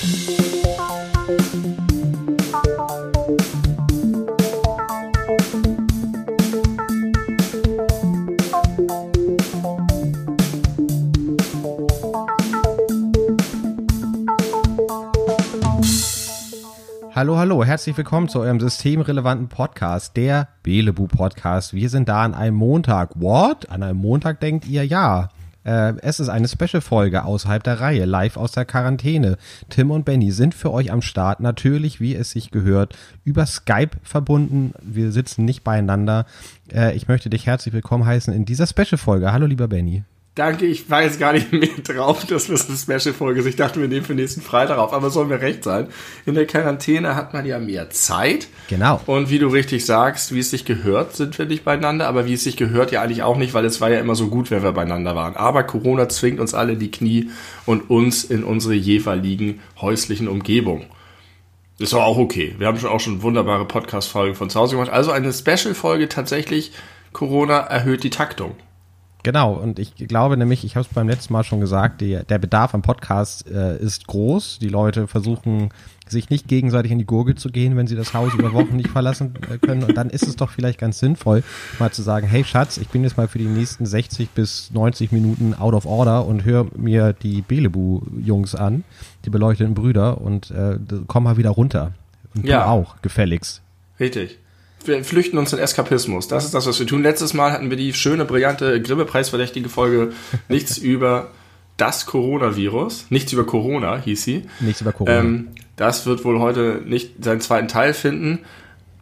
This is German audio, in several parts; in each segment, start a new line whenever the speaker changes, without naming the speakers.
Hallo, hallo, herzlich willkommen zu eurem systemrelevanten Podcast, der Belebu Podcast. Wir sind da an einem Montag. What? An einem Montag denkt ihr ja. Äh, es ist eine Special-Folge außerhalb der Reihe, live aus der Quarantäne. Tim und Benny sind für euch am Start, natürlich, wie es sich gehört, über Skype verbunden. Wir sitzen nicht beieinander. Äh, ich möchte dich herzlich willkommen heißen in dieser Special-Folge. Hallo, lieber Benny.
Danke, ich war jetzt gar nicht mehr drauf, dass das eine Special-Folge ist. Ich dachte, wir nehmen für nächsten Freitag auf, aber sollen wir recht sein. In der Quarantäne hat man ja mehr Zeit.
Genau.
Und wie du richtig sagst, wie es sich gehört, sind wir nicht beieinander, aber wie es sich gehört ja eigentlich auch nicht, weil es war ja immer so gut, wenn wir beieinander waren. Aber Corona zwingt uns alle in die Knie und uns in unsere jeweiligen häuslichen Umgebungen. Ist doch auch okay. Wir haben schon auch schon wunderbare Podcast-Folgen von zu Hause gemacht. Also eine Special-Folge tatsächlich, Corona erhöht die Taktung.
Genau, und ich glaube nämlich, ich habe es beim letzten Mal schon gesagt, die, der Bedarf am Podcast äh, ist groß. Die Leute versuchen sich nicht gegenseitig in die Gurgel zu gehen, wenn sie das Haus über Wochen nicht verlassen äh, können. Und dann ist es doch vielleicht ganz sinnvoll, mal zu sagen, hey Schatz, ich bin jetzt mal für die nächsten 60 bis 90 Minuten out of order und höre mir die Belebu-Jungs an, die beleuchteten Brüder, und äh, komm mal wieder runter. Und
Ja.
du auch, gefälligst.
Richtig. Wir flüchten uns in Eskapismus. Das ist das, was wir tun. Letztes Mal hatten wir die schöne, brillante, Grimme-preisverdächtige Folge Nichts über das Coronavirus. Nichts über Corona hieß sie.
Nichts über Corona.
Ähm, das wird wohl heute nicht seinen zweiten Teil finden.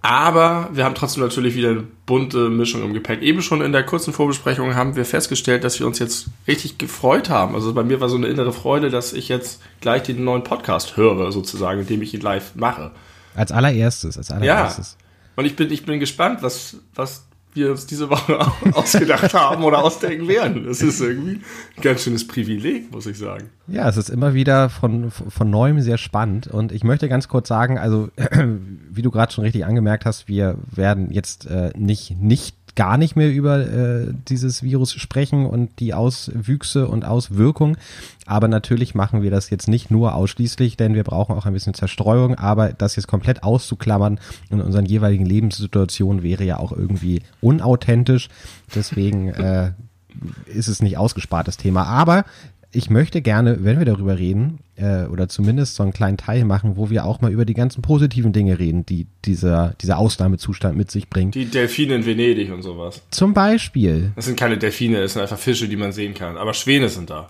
Aber wir haben trotzdem natürlich wieder eine bunte Mischung im Gepäck. Eben schon in der kurzen Vorbesprechung haben wir festgestellt, dass wir uns jetzt richtig gefreut haben. Also bei mir war so eine innere Freude, dass ich jetzt gleich den neuen Podcast höre, sozusagen, indem ich ihn live mache.
als allererstes, als allererstes.
Und ich bin, ich bin gespannt, was, was wir uns diese Woche ausgedacht haben oder ausdenken werden. Das ist irgendwie ein ganz schönes Privileg, muss ich sagen.
Ja, es ist immer wieder von, von neuem sehr spannend und ich möchte ganz kurz sagen, also wie du gerade schon richtig angemerkt hast, wir werden jetzt äh, nicht, nicht gar nicht mehr über äh, dieses Virus sprechen und die Auswüchse und Auswirkungen. Aber natürlich machen wir das jetzt nicht nur ausschließlich, denn wir brauchen auch ein bisschen Zerstreuung. Aber das jetzt komplett auszuklammern in unseren jeweiligen Lebenssituationen wäre ja auch irgendwie unauthentisch. Deswegen äh, ist es nicht ausgespart, das Thema. Aber ich möchte gerne, wenn wir darüber reden, äh, oder zumindest so einen kleinen Teil machen, wo wir auch mal über die ganzen positiven Dinge reden, die dieser, dieser Ausnahmezustand mit sich bringt.
Die Delfine in Venedig und sowas.
Zum Beispiel,
Das sind keine Delfine, das sind einfach Fische, die man sehen kann. Aber Schwäne sind da.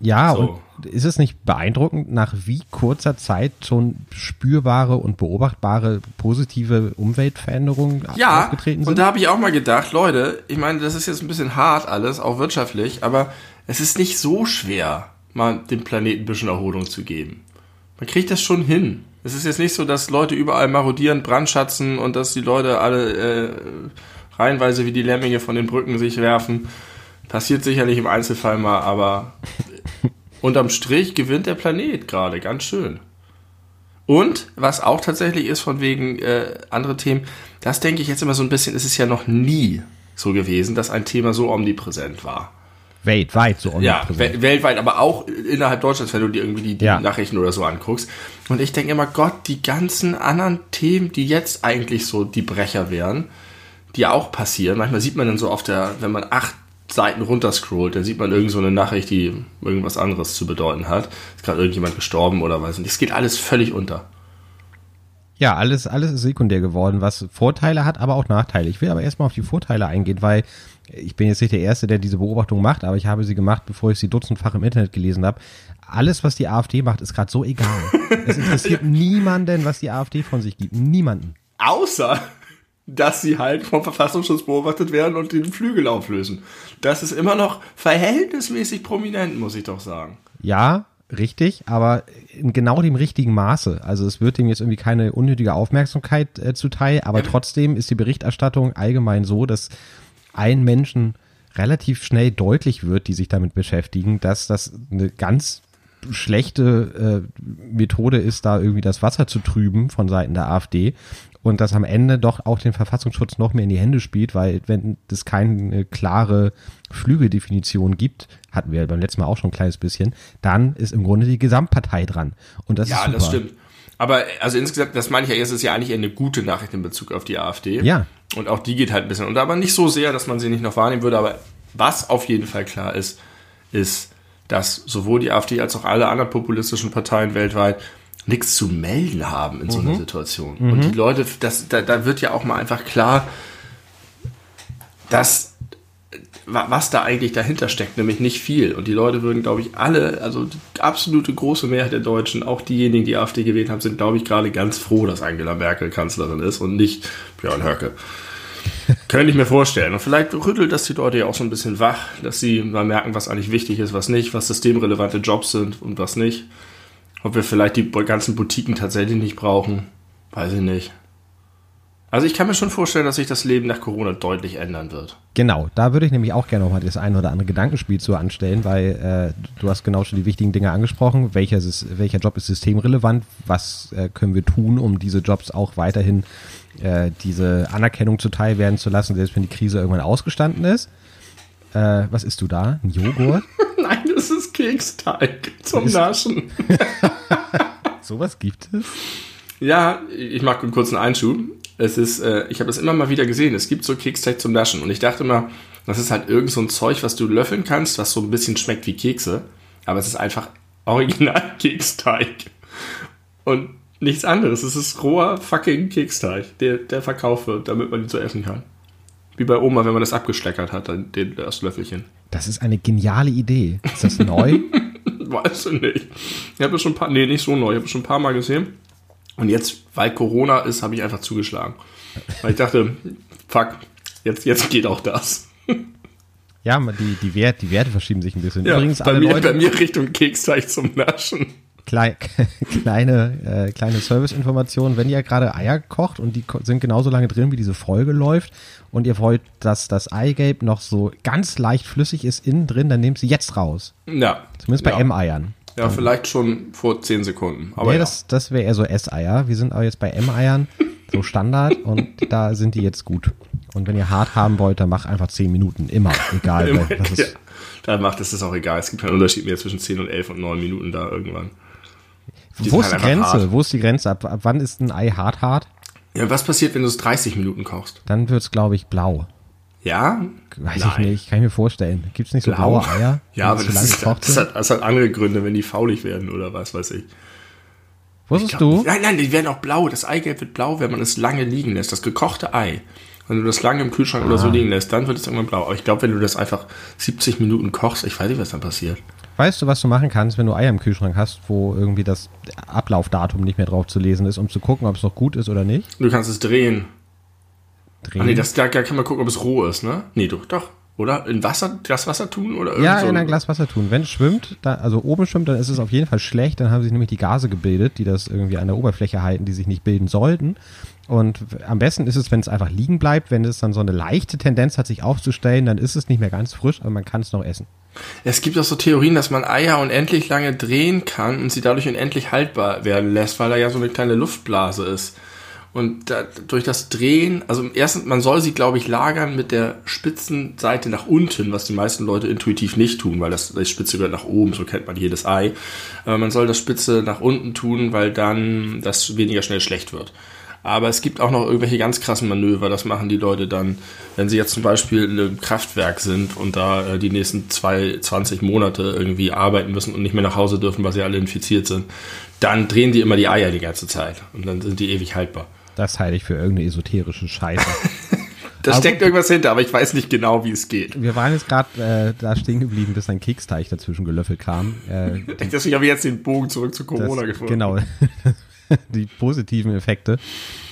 Ja,
So.
und ist es nicht beeindruckend, nach wie kurzer Zeit schon spürbare und beobachtbare positive Umweltveränderungen
Ja,
aufgetreten sind?
und da habe ich auch mal gedacht, Leute, ich meine, das ist jetzt ein bisschen hart alles, auch wirtschaftlich, aber es ist nicht so schwer, mal dem Planeten ein bisschen Erholung zu geben. Man kriegt das schon hin. Es ist jetzt nicht so, dass Leute überall marodieren, brandschatzen und dass die Leute alle äh, reihenweise wie die Lemminge von den Brücken sich werfen. Passiert sicherlich im Einzelfall mal, aber unterm Strich gewinnt der Planet gerade ganz schön. Und was auch tatsächlich ist, von wegen äh, andere Themen, das denke ich jetzt immer so ein bisschen, es ist ja noch nie so gewesen, dass ein Thema so omnipräsent war.
Weltweit so
Ja,
omnipräsent.
wel weltweit, aber auch innerhalb Deutschlands, wenn du dir irgendwie die, die
Ja.
Nachrichten oder so anguckst. Und ich denke immer, Gott, die ganzen anderen Themen, die jetzt eigentlich so die Brecher wären, die auch passieren. Manchmal sieht man dann so auf der, wenn man acht Seiten runterscrollt, dann sieht man irgend so eine Nachricht, die irgendwas anderes zu bedeuten hat. Ist gerade irgendjemand gestorben oder was. Und das geht alles völlig unter.
Ja, alles, alles ist sekundär geworden, was Vorteile hat, aber auch Nachteile. Ich will aber erstmal auf die Vorteile eingehen, weil ich bin jetzt nicht der Erste, der diese Beobachtung macht, aber ich habe sie gemacht, bevor ich sie dutzendfach im Internet gelesen habe. Alles, was die AfD macht, ist gerade so egal. es interessiert niemanden, was die AfD von sich gibt. Niemanden.
Außer, dass sie halt vom Verfassungsschutz beobachtet werden und den Flügel auflösen. Das ist immer noch verhältnismäßig prominent, muss ich doch sagen.
Ja, richtig, aber in genau dem richtigen Maße. Also es wird dem jetzt irgendwie keine unnötige Aufmerksamkeit äh, zuteil, aber trotzdem ist die Berichterstattung allgemein so, dass allen Menschen relativ schnell deutlich wird, die sich damit beschäftigen, dass das eine ganz schlechte äh, Methode ist, da irgendwie das Wasser zu trüben von Seiten der AfD. Und das am Ende doch auch den Verfassungsschutz noch mehr in die Hände spielt, weil wenn es keine klare Flügeldefinition gibt, hatten wir beim letzten Mal auch schon ein kleines bisschen, dann ist im Grunde die Gesamtpartei dran. Und das
ja,
ist super.
das stimmt. Aber also insgesamt, das meine ich ja, es ist ja eigentlich eine gute Nachricht in Bezug auf die AfD.
Ja.
Und auch die geht halt ein bisschen unter, aber nicht so sehr, dass man sie nicht noch wahrnehmen würde. Aber was auf jeden Fall klar ist, ist, dass sowohl die AfD als auch alle anderen populistischen Parteien weltweit nichts zu melden haben in so einer Situation. Und die Leute, das, da, da wird ja auch mal einfach klar, dass wa- was da eigentlich dahinter steckt, nämlich nicht viel. Und die Leute würden, glaube ich, alle, also die absolute große Mehrheit der Deutschen, auch diejenigen, die AfD gewählt haben, sind, glaube ich, gerade ganz froh, dass Angela Merkel Kanzlerin ist und nicht Björn Höcke. Könnte ich mir vorstellen. Und vielleicht rüttelt das die Leute ja auch so ein bisschen wach, dass sie mal merken, was eigentlich wichtig ist, was nicht, was systemrelevante Jobs sind und was nicht. Ob wir vielleicht die ganzen Boutiquen tatsächlich nicht brauchen, weiß ich nicht. Also ich kann mir schon vorstellen, dass sich das Leben nach Corona deutlich ändern wird.
Genau, da würde ich nämlich auch gerne noch mal das ein oder andere Gedankenspiel zu anstellen, weil äh, du hast genau schon die wichtigen Dinge angesprochen. Welcher, welcher Job ist systemrelevant? Was äh, können wir tun, um diese Jobs auch weiterhin äh, diese Anerkennung zuteil werden zu lassen, selbst wenn die Krise irgendwann ausgestanden ist? Äh, was isst du da? Ein Joghurt?
Nein, das ist Keksteig zum
Ist-
Naschen.
Sowas gibt es?
Ja, ich mache einen kurzen Einschub. Es ist, äh, ich habe es immer mal wieder gesehen. Es gibt so Keksteig zum Naschen und ich dachte immer, das ist halt irgend so ein Zeug, was du löffeln kannst, was so ein bisschen schmeckt wie Kekse, aber es ist einfach original Keksteig und nichts anderes. Es ist roher fucking Keksteig, der der verkauft wird, damit man ihn so essen kann. Wie bei Oma, wenn man das abgeschleckert hat, dann den, das Löffelchen.
Das ist eine geniale Idee. Ist das neu?
Weißt du nicht. Ich habe es schon ein paar, nee, nicht so neu, ich habe es schon ein paar Mal gesehen. Und jetzt, weil Corona ist, habe ich einfach zugeschlagen. Weil ich dachte, fuck, jetzt, jetzt geht auch das.
ja, die, die, Wert, die Werte verschieben sich ein bisschen. Übrigens,
bei,
alle
mir,
Leute,
bei mir Richtung Keksteig zum Naschen.
Klei kleine, äh, kleine Serviceinformation, wenn ihr gerade Eier kocht und die sind genauso lange drin, wie diese Folge läuft und ihr wollt, dass das Eigelb noch so ganz leicht flüssig ist innen drin, dann nehmt sie jetzt raus.
Ja.
Zumindest bei
ja.
M-Eiern.
Ja, vielleicht schon vor 10 Sekunden. Aber
Nee,
ja.
das, das wäre eher so S-Eier. Wir sind aber jetzt bei M-Eiern, so Standard und da sind die jetzt gut. Und wenn ihr hart haben wollt, dann macht einfach 10 Minuten, immer, egal.
Immer, ja.
ist,
Da macht es das auch egal. Es gibt keinen Unterschied mehr zwischen 10 und 11 und 9 Minuten da irgendwann. Die
Wo ist die
halt einfach
Grenze?
hart.
Wo ist die Grenze? Ab, ab wann ist ein Ei hart hart?
Ja, was passiert, wenn du es 30 Minuten kochst?
Dann wird's, glaube ich, blau.
Ja?
Weiß ich
Nein.
nicht, kann ich mir vorstellen. Gibt's nicht so blaue Eier?
Ja,
wenn
aber das,
lange
ist, das, hat, das hat andere Gründe, wenn die faulig werden oder was weiß ich.
Wusstest du?
Nein, nein, die werden auch blau. Das Eigelb wird blau, wenn man es lange liegen lässt. Das gekochte Ei. Wenn du das lange im Kühlschrank oder
Ah.
so liegen lässt, dann wird es irgendwann blau. Aber ich glaube, wenn du das einfach 70 Minuten kochst, ich weiß nicht, was dann passiert.
Weißt du, was du machen kannst, wenn du Eier im Kühlschrank hast, wo irgendwie das Ablaufdatum nicht mehr drauf zu lesen ist, um zu gucken, ob es noch gut ist oder nicht?
Du kannst es drehen.
Drehen.
Ah, nee, das, da, da kann man gucken, ob es roh ist, ne? Nee, doch, doch. Oder? In Wasser, Glaswasser tun? Oder
ja,
so
in ein Glas Wasser tun. Wenn es schwimmt, da, also oben schwimmt, dann ist es auf jeden Fall schlecht. Dann haben sich nämlich die Gase gebildet, die das irgendwie an der Oberfläche halten, die sich nicht bilden sollten. Und am besten ist es, wenn es einfach liegen bleibt. Wenn es dann so eine leichte Tendenz hat, sich aufzustellen, dann ist es nicht mehr ganz frisch, aber man kann es noch essen.
Es gibt auch so Theorien, dass man Eier unendlich lange drehen kann und sie dadurch unendlich haltbar werden lässt, weil da ja so eine kleine Luftblase ist. Und da, durch das Drehen, also erstens, man soll sie, glaube ich, lagern mit der spitzen Seite nach unten, was die meisten Leute intuitiv nicht tun, weil das, das Spitze gehört nach oben, so kennt man jedes Ei. Aber man soll das Spitze nach unten tun, weil dann das weniger schnell schlecht wird. Aber es gibt auch noch irgendwelche ganz krassen Manöver. Das machen die Leute dann, wenn sie jetzt zum Beispiel in einem Kraftwerk sind und da äh, die nächsten zwei, 20 Monate irgendwie arbeiten müssen und nicht mehr nach Hause dürfen, weil sie alle infiziert sind. Dann drehen die immer die Eier die ganze Zeit und dann sind die ewig haltbar.
Das halte ich für irgendeine esoterische Scheiße.
Da
Aber
steckt irgendwas hinter, aber ich weiß nicht genau, wie es geht.
Wir waren jetzt gerade äh, da stehen geblieben, bis ein Keksteig dazwischen gelöffelt kam. Äh,
Deswegen habe ich jetzt den Bogen zurück zu Corona
das,
gefunden.
Genau, die positiven Effekte,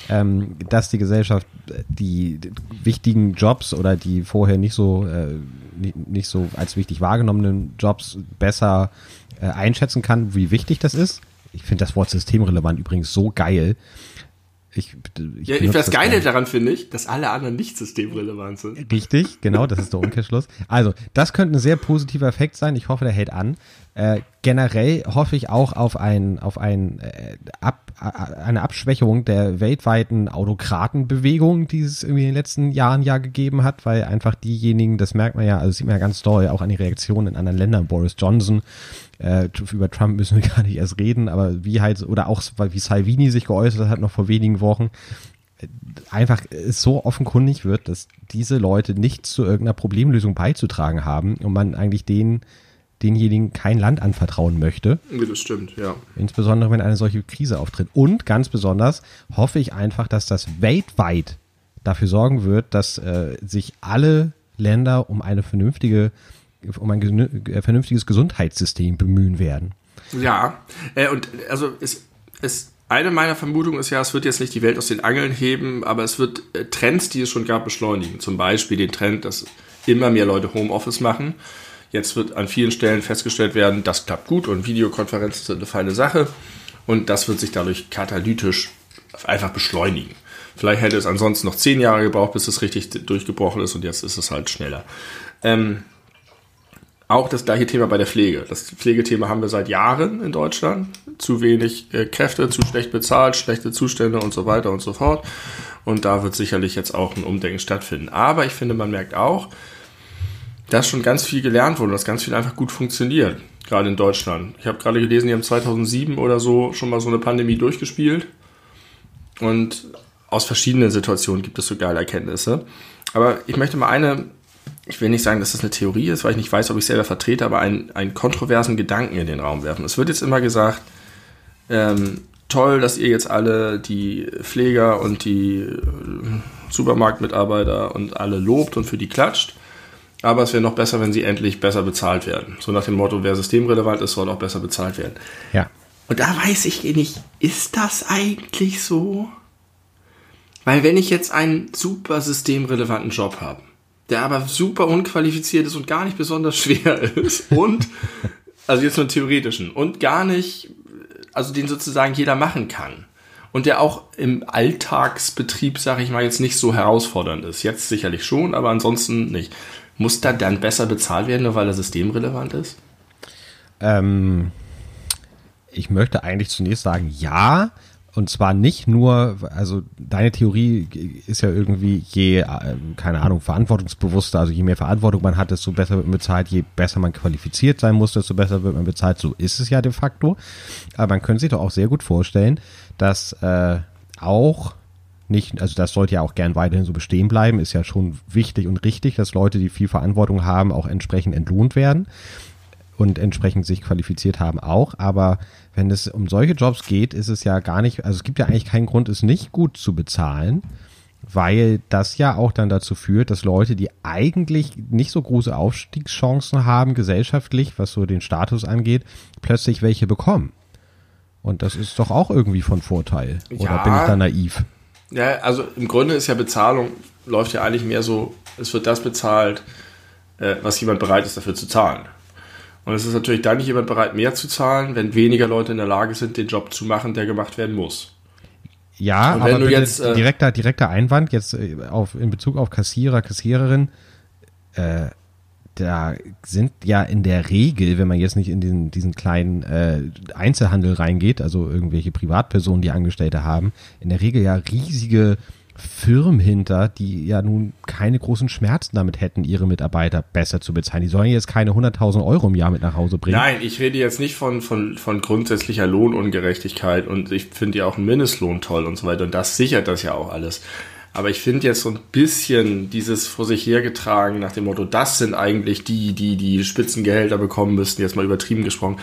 ähm, dass die Gesellschaft äh, die, die wichtigen Jobs oder die vorher nicht so äh, nicht, nicht so als wichtig wahrgenommenen Jobs besser äh, einschätzen kann, wie wichtig das ist. Ich finde das Wort systemrelevant übrigens so geil. Ich, ich
Ja, das Geile daran finde ich, dass alle anderen nicht systemrelevant sind.
Richtig, genau, das ist der Umkehrschluss. Also, das könnte ein sehr positiver Effekt sein. Ich hoffe, der hält an. Äh, generell hoffe ich auch auf ein, auf ein, äh, Ab, eine Abschwächung der weltweiten Autokratenbewegung, die es irgendwie in den letzten Jahren ja gegeben hat, weil einfach diejenigen, das merkt man ja, also sieht man ja ganz doll, auch an die Reaktionen in anderen Ländern, Boris Johnson, äh, über Trump müssen wir gar nicht erst reden, aber wie halt, oder auch wie Salvini sich geäußert hat noch vor wenigen Wochen, einfach es so offenkundig wird, dass diese Leute nichts zu irgendeiner Problemlösung beizutragen haben und man eigentlich den, denjenigen kein Land anvertrauen möchte.
Das stimmt, ja.
Insbesondere, wenn eine solche Krise auftritt. Und ganz besonders hoffe ich einfach, dass das weltweit dafür sorgen wird, dass äh, sich alle Länder um eine vernünftige, um ein äh, vernünftiges Gesundheitssystem bemühen werden.
Ja, äh, und also es, es eine meiner Vermutungen ist ja, es wird jetzt nicht die Welt aus den Angeln heben, aber es wird äh, Trends, die es schon gab, beschleunigen. Zum Beispiel den Trend, dass immer mehr Leute Homeoffice machen. Jetzt wird an vielen Stellen festgestellt werden, das klappt gut und Videokonferenzen sind eine feine Sache. Und das wird sich dadurch katalytisch einfach beschleunigen. Vielleicht hätte es ansonsten noch zehn Jahre gebraucht, bis es richtig durchgebrochen ist und jetzt ist es halt schneller. Ähm, auch das gleiche Thema bei der Pflege. Das Pflegethema haben wir seit Jahren in Deutschland. Zu wenig äh, Kräfte, zu schlecht bezahlt, schlechte Zustände und so weiter und so fort. Und da wird sicherlich jetzt auch ein Umdenken stattfinden. Aber ich finde, man merkt auch, dass schon ganz viel gelernt wurde, dass ganz viel einfach gut funktioniert, gerade in Deutschland. Ich habe gerade gelesen, die haben 2007 oder so schon mal so eine Pandemie durchgespielt. Und aus verschiedenen Situationen gibt es so geile Erkenntnisse. Aber ich möchte mal eine ich will nicht sagen, dass das eine Theorie ist, weil ich nicht weiß, ob ich selber vertrete, aber einen, einen kontroversen Gedanken in den Raum werfen. Es wird jetzt immer gesagt, ähm, toll, dass ihr jetzt alle die Pfleger und die äh, Supermarktmitarbeiter und alle lobt und für die klatscht. Aber es wäre noch besser, wenn sie endlich besser bezahlt werden. So nach dem Motto, wer systemrelevant ist, soll auch besser bezahlt werden.
Ja.
Und da weiß ich nicht, ist das eigentlich so? Weil wenn ich jetzt einen super systemrelevanten Job habe, der aber super unqualifiziert ist und gar nicht besonders schwer ist. Und, also jetzt nur theoretischen, und gar nicht, also den sozusagen jeder machen kann. Und der auch im Alltagsbetrieb, sage ich mal, jetzt nicht so herausfordernd ist. Jetzt sicherlich schon, aber ansonsten nicht. Muss da dann besser bezahlt werden, nur weil er systemrelevant ist?
Ähm, ich möchte eigentlich zunächst sagen, ja, und zwar nicht nur, also deine Theorie ist ja irgendwie, je, äh, keine Ahnung, verantwortungsbewusster, also je mehr Verantwortung man hat, desto besser wird man bezahlt, je besser man qualifiziert sein muss, desto besser wird man bezahlt. So ist es ja de facto. Aber man könnte sich doch auch sehr gut vorstellen, dass äh, auch nicht, also das sollte ja auch gern weiterhin so bestehen bleiben, ist ja schon wichtig und richtig, dass Leute, die viel Verantwortung haben, auch entsprechend entlohnt werden und entsprechend sich qualifiziert haben auch. Aber wenn es um solche Jobs geht, ist es ja gar nicht, also es gibt ja eigentlich keinen Grund, es nicht gut zu bezahlen, weil das ja auch dann dazu führt, dass Leute, die eigentlich nicht so große Aufstiegschancen haben, gesellschaftlich, was so den Status angeht, plötzlich welche bekommen. Und das ist doch auch irgendwie von Vorteil. Oder ja, bin ich da naiv?
Ja, also im Grunde ist ja Bezahlung, läuft ja eigentlich mehr so, es wird das bezahlt, äh, was jemand bereit ist dafür zu zahlen. Und es ist natürlich dann nicht jemand bereit, mehr zu zahlen, wenn weniger Leute in der Lage sind, den Job zu machen, der gemacht werden muss.
Ja, aber du jetzt, äh, direkter, direkter Einwand jetzt äh, auf, in Bezug auf Kassierer, Kassiererin, äh, da sind ja in der Regel, wenn man jetzt nicht in diesen, diesen kleinen äh, Einzelhandel reingeht, also irgendwelche Privatpersonen, die Angestellte haben, in der Regel ja riesige Firmen hinter, die ja nun keine großen Schmerzen damit hätten, ihre Mitarbeiter besser zu bezahlen. Die sollen jetzt keine 100.000 Euro im Jahr mit nach Hause bringen.
Nein, ich rede jetzt nicht von, von, von grundsätzlicher Lohnungerechtigkeit und ich finde ja auch einen Mindestlohn toll und so weiter und das sichert das ja auch alles. Aber ich finde jetzt so ein bisschen dieses vor sich hergetragen nach dem Motto, das sind eigentlich die, die die Spitzengehälter bekommen müssten, jetzt mal übertrieben gesprochen,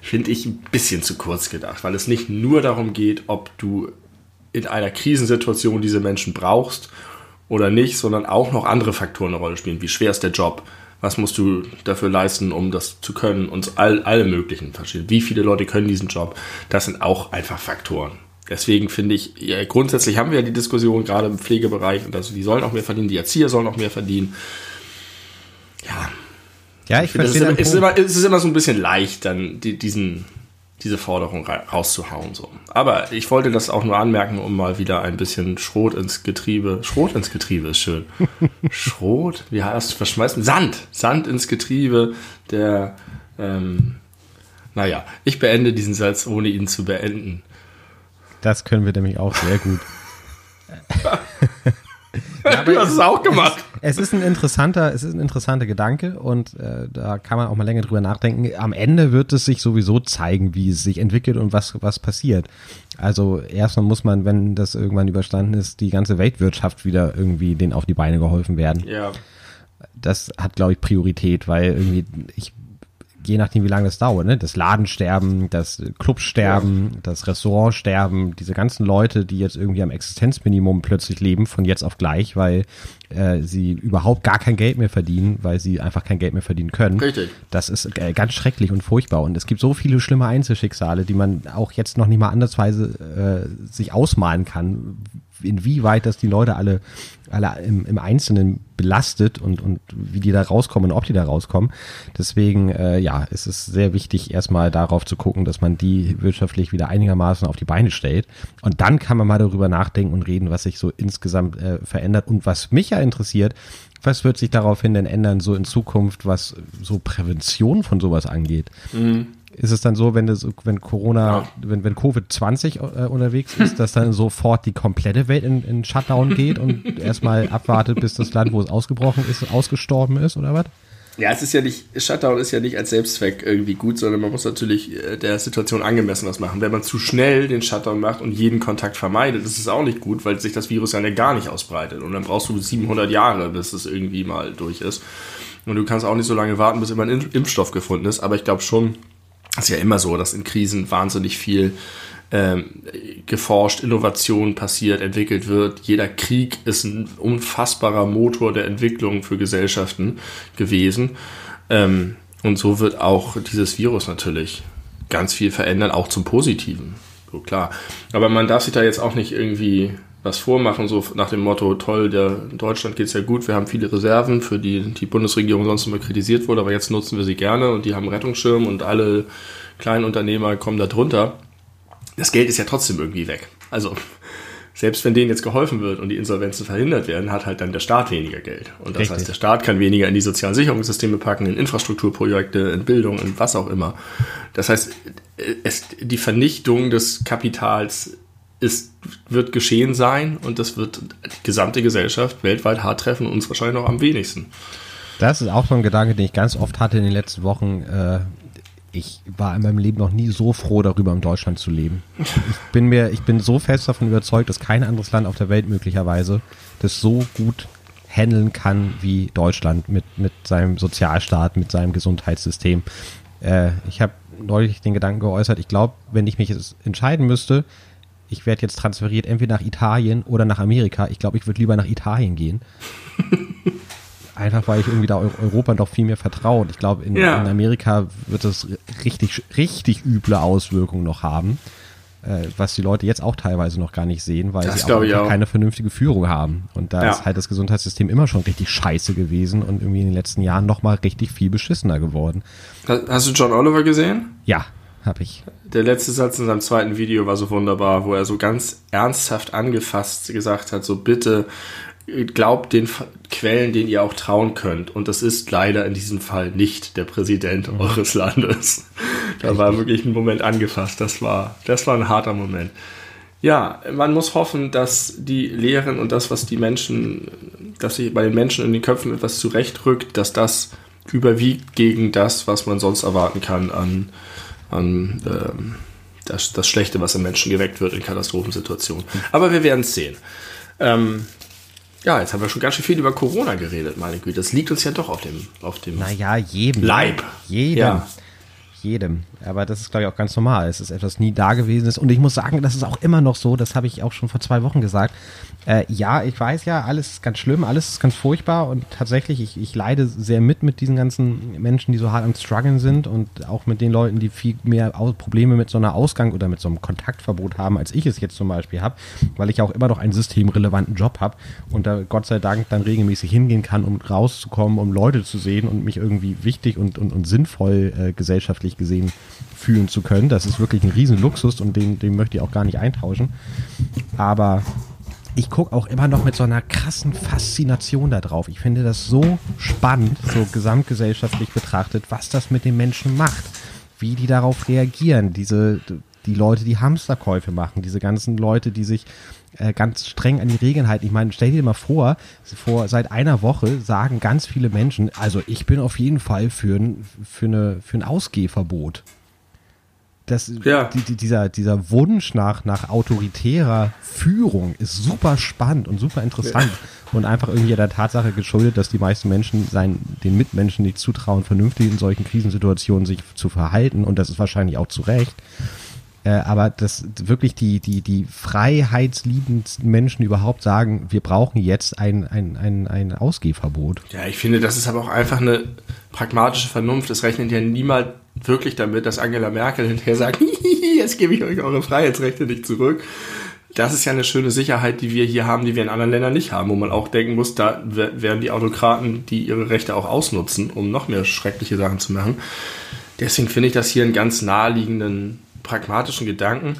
finde ich ein bisschen zu kurz gedacht, weil es nicht nur darum geht, ob du in einer Krisensituation diese Menschen brauchst oder nicht, sondern auch noch andere Faktoren eine Rolle spielen. Wie schwer ist der Job? Was musst du dafür leisten, um das zu können? Und all, alle möglichen verschiedenen. Wie viele Leute können diesen Job? Das sind auch einfach Faktoren. Deswegen finde ich, ja, grundsätzlich haben wir ja die Diskussion gerade im Pflegebereich und also die sollen auch mehr verdienen, die Erzieher sollen auch mehr verdienen. Ja.
Ja, ich, ich verstehe.
Es ist, immer, es ist immer so ein bisschen leicht, dann die, diesen, diese Forderung rauszuhauen. So. Aber ich wollte das auch nur anmerken, um mal wieder ein bisschen Schrot ins Getriebe. Schrot ins Getriebe ist schön. Schrot? Wie heißt das? Verschmeißen? Sand. Sand ins Getriebe der ähm, Naja, ich beende diesen Satz, ohne ihn zu beenden.
Das können wir nämlich auch sehr gut.
ja, du hast es auch gemacht.
Es ist ein interessanter, es ist ein interessanter Gedanke und äh, da kann man auch mal länger drüber nachdenken. Am Ende wird es sich sowieso zeigen, wie es sich entwickelt und was was passiert. Also erstmal muss man, wenn das irgendwann überstanden ist, die ganze Weltwirtschaft wieder irgendwie den auf die Beine geholfen werden.
Ja.
Das hat, glaube ich, Priorität, weil irgendwie ich je nachdem, wie lange das dauert, ne? Das Ladensterben, das Clubsterben, ja. das Restaurantsterben, diese ganzen Leute, die jetzt irgendwie am Existenzminimum plötzlich leben, von jetzt auf gleich, weil äh, sie überhaupt gar kein Geld mehr verdienen, weil sie einfach kein Geld mehr verdienen können.
Richtig.
Das ist äh, ganz schrecklich und furchtbar. Und es gibt so viele schlimme Einzelschicksale, die man auch jetzt noch nicht mal andersweise äh, sich ausmalen kann, inwieweit das die Leute alle, alle im, im Einzelnen belastet und, und wie die da rauskommen und ob die da rauskommen. Deswegen, äh, ja, ist es sehr wichtig, erstmal darauf zu gucken, dass man die wirtschaftlich wieder einigermaßen auf die Beine stellt. Und dann kann man mal darüber nachdenken und reden, was sich so insgesamt äh, verändert. Und was mich ja interessiert, was wird sich daraufhin denn ändern, so in Zukunft, was so Prävention von sowas angeht? Mhm ist es dann so, wenn das, wenn Corona, ja. wenn, wenn Covid-20 äh, unterwegs ist, dass dann sofort die komplette Welt in, in Shutdown geht und erstmal abwartet, bis das Land, wo es ausgebrochen ist, ausgestorben ist oder was?
Ja, es ist ja nicht, Shutdown ist ja nicht als Selbstzweck irgendwie gut, sondern man muss natürlich äh, der Situation angemessen was machen. Wenn man zu schnell den Shutdown macht und jeden Kontakt vermeidet, ist es auch nicht gut, weil sich das Virus ja gar nicht ausbreitet. Und dann brauchst du 700 Jahre, bis es irgendwie mal durch ist. Und du kannst auch nicht so lange warten, bis immer ein Impfstoff gefunden ist. Aber ich glaube schon, ist ja immer so, dass in Krisen wahnsinnig viel ähm, geforscht, Innovation passiert, entwickelt wird. Jeder Krieg ist ein unfassbarer Motor der Entwicklung für Gesellschaften gewesen. Ähm, und so wird auch dieses Virus natürlich ganz viel verändern, auch zum Positiven. So klar. Aber man darf sich da jetzt auch nicht irgendwie was vormachen, so nach dem Motto, toll, der, in Deutschland geht es ja gut, wir haben viele Reserven, für die die Bundesregierung sonst immer kritisiert wurde, aber jetzt nutzen wir sie gerne und die haben Rettungsschirm und alle kleinen Unternehmer kommen da drunter. Das Geld ist ja trotzdem irgendwie weg. Also selbst wenn denen jetzt geholfen wird und die Insolvenzen verhindert werden, hat halt dann der Staat weniger Geld. Und das Richtig. heißt, der Staat kann weniger in die sozialen Sicherungssysteme packen, in Infrastrukturprojekte, in Bildung, in was auch immer. Das heißt, es, die Vernichtung des Kapitals ist, wird geschehen sein und das wird die gesamte Gesellschaft weltweit hart treffen und uns wahrscheinlich noch am wenigsten.
Das ist auch so ein Gedanke, den ich ganz oft hatte in den letzten Wochen. Äh, ich war in meinem Leben noch nie so froh darüber, in Deutschland zu leben. Ich bin mir, ich bin so fest davon überzeugt, dass kein anderes Land auf der Welt möglicherweise das so gut handeln kann wie Deutschland mit, mit seinem Sozialstaat, mit seinem Gesundheitssystem. Äh, ich habe neulich den Gedanken geäußert, ich glaube, wenn ich mich entscheiden müsste, ich werde jetzt transferiert entweder nach Italien oder nach Amerika. Ich glaube, ich würde lieber nach Italien gehen. Einfach weil ich irgendwie da Europa doch viel mehr vertraue. Und ich glaube, in, ja. in, Amerika wird es richtig, richtig üble Auswirkungen noch haben, äh, was die Leute jetzt auch teilweise noch gar nicht sehen, weil das sie auch, auch, keine vernünftige Führung haben. Und da ja. ist halt das Gesundheitssystem immer schon richtig scheiße gewesen und irgendwie in den letzten Jahren nochmal richtig viel beschissener geworden.
Hast du John Oliver gesehen?
Ja, habe ich.
Der letzte Satz in seinem zweiten Video war so wunderbar, wo er so ganz ernsthaft angefasst gesagt hat, so bitte glaubt den Quellen, denen ihr auch trauen könnt. Und das ist leider in diesem Fall nicht der Präsident mhm. eures Landes. Da war wirklich ein Moment angefasst. Das war, das war ein harter Moment. Ja, man muss hoffen, dass die Lehren und das, was die Menschen, dass sich bei den Menschen in den Köpfen etwas zurechtrückt, dass das überwiegt gegen das, was man sonst erwarten kann an, an ähm, das, das Schlechte, was im Menschen geweckt wird in Katastrophensituationen. Aber wir werden es sehen. Ähm, ja, jetzt haben wir schon ganz schön viel über Corona geredet, meine Güte. Das liegt uns ja doch auf dem, auf dem
naja, jedem.
Leib.
Jedem. Ja. Jedem. Aber das ist, glaube ich, auch ganz normal. Es ist etwas nie da gewesen ist. Und ich muss sagen, das ist auch immer noch so, das habe ich auch schon vor zwei Wochen gesagt. Äh, ja, ich weiß ja, alles ist ganz schlimm, alles ist ganz furchtbar und tatsächlich, ich, ich leide sehr mit mit diesen ganzen Menschen, die so hart am Struggeln sind und auch mit den Leuten, die viel mehr Probleme mit so einer Ausgang oder mit so einem Kontaktverbot haben, als ich es jetzt zum Beispiel habe, weil ich auch immer noch einen systemrelevanten Job habe und da Gott sei Dank dann regelmäßig hingehen kann, um rauszukommen, um Leute zu sehen und mich irgendwie wichtig und, und, und sinnvoll äh, gesellschaftlich gesehen fühlen zu können. Das ist wirklich ein Riesenluxus und den, den möchte ich auch gar nicht eintauschen. Aber ich gucke auch immer noch mit so einer krassen Faszination da drauf. Ich finde das so spannend, so gesamtgesellschaftlich betrachtet, was das mit den Menschen macht. wie die darauf reagieren. Diese, die Leute, die Hamsterkäufe machen, diese ganzen Leute, die sich äh, ganz streng an die Regeln halten. Ich meine, stell dir mal vor, vor seit einer Woche sagen ganz viele Menschen, also ich bin auf jeden Fall für ein, für eine, für ein Ausgehverbot. Das,
Ja.
die, die, dieser, dieser Wunsch nach, nach autoritärer Führung ist super spannend und super interessant und einfach irgendwie der Tatsache geschuldet, dass die meisten Menschen seinen, den Mitmenschen nicht zutrauen, vernünftig in solchen Krisensituationen sich zu verhalten und das ist wahrscheinlich auch zu Recht. Äh, aber dass wirklich die, die, die freiheitsliebendsten Menschen überhaupt sagen, wir brauchen jetzt ein, ein, ein, ein Ausgehverbot.
Ja, ich finde, das ist aber auch einfach eine pragmatische Vernunft. Es rechnet ja niemand wirklich damit, dass Angela Merkel hinterher sagt, jetzt gebe ich euch eure Freiheitsrechte nicht zurück. Das ist ja eine schöne Sicherheit, die wir hier haben, die wir in anderen Ländern nicht haben, wo man auch denken muss, da wer- werden die Autokraten, die ihre Rechte auch ausnutzen, um noch mehr schreckliche Sachen zu machen. Deswegen finde ich das hier einen ganz naheliegenden, pragmatischen Gedanken.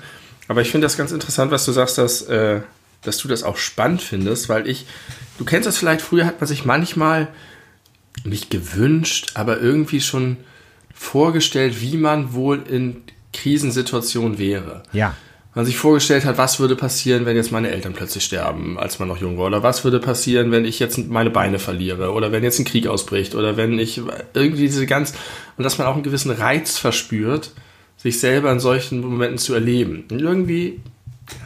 Aber ich finde das ganz interessant, was du sagst, dass, äh, dass du das auch spannend findest, weil ich, du kennst das vielleicht, früher hat man sich manchmal nicht gewünscht, aber irgendwie schon vorgestellt, wie man wohl in Krisensituationen wäre.
Ja.
Man sich vorgestellt hat, was würde passieren, wenn jetzt meine Eltern plötzlich sterben, als man noch jung war. Oder was würde passieren, wenn ich jetzt meine Beine verliere. Oder wenn jetzt ein Krieg ausbricht. Oder wenn ich irgendwie diese ganz... Und dass man auch einen gewissen Reiz verspürt, sich selber in solchen Momenten zu erleben. Und irgendwie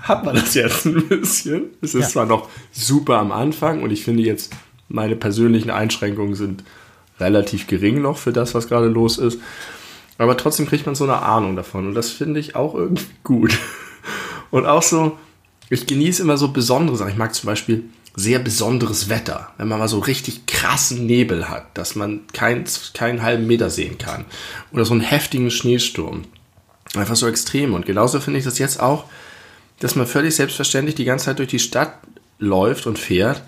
hat man das jetzt ein bisschen. Es ist
Ja.
zwar noch super am Anfang und ich finde jetzt, meine persönlichen Einschränkungen sind relativ gering noch für das, was gerade los ist. Aber trotzdem kriegt man so eine Ahnung davon und das finde ich auch irgendwie gut. Und auch so, ich genieße immer so besondere Sachen. Ich mag zum Beispiel sehr besonderes Wetter, wenn man mal so richtig krassen Nebel hat, dass man kein, keinen halben Meter sehen kann. Oder so einen heftigen Schneesturm. Einfach so extrem. Und genauso finde ich das jetzt auch, dass man völlig selbstverständlich die ganze Zeit durch die Stadt läuft und fährt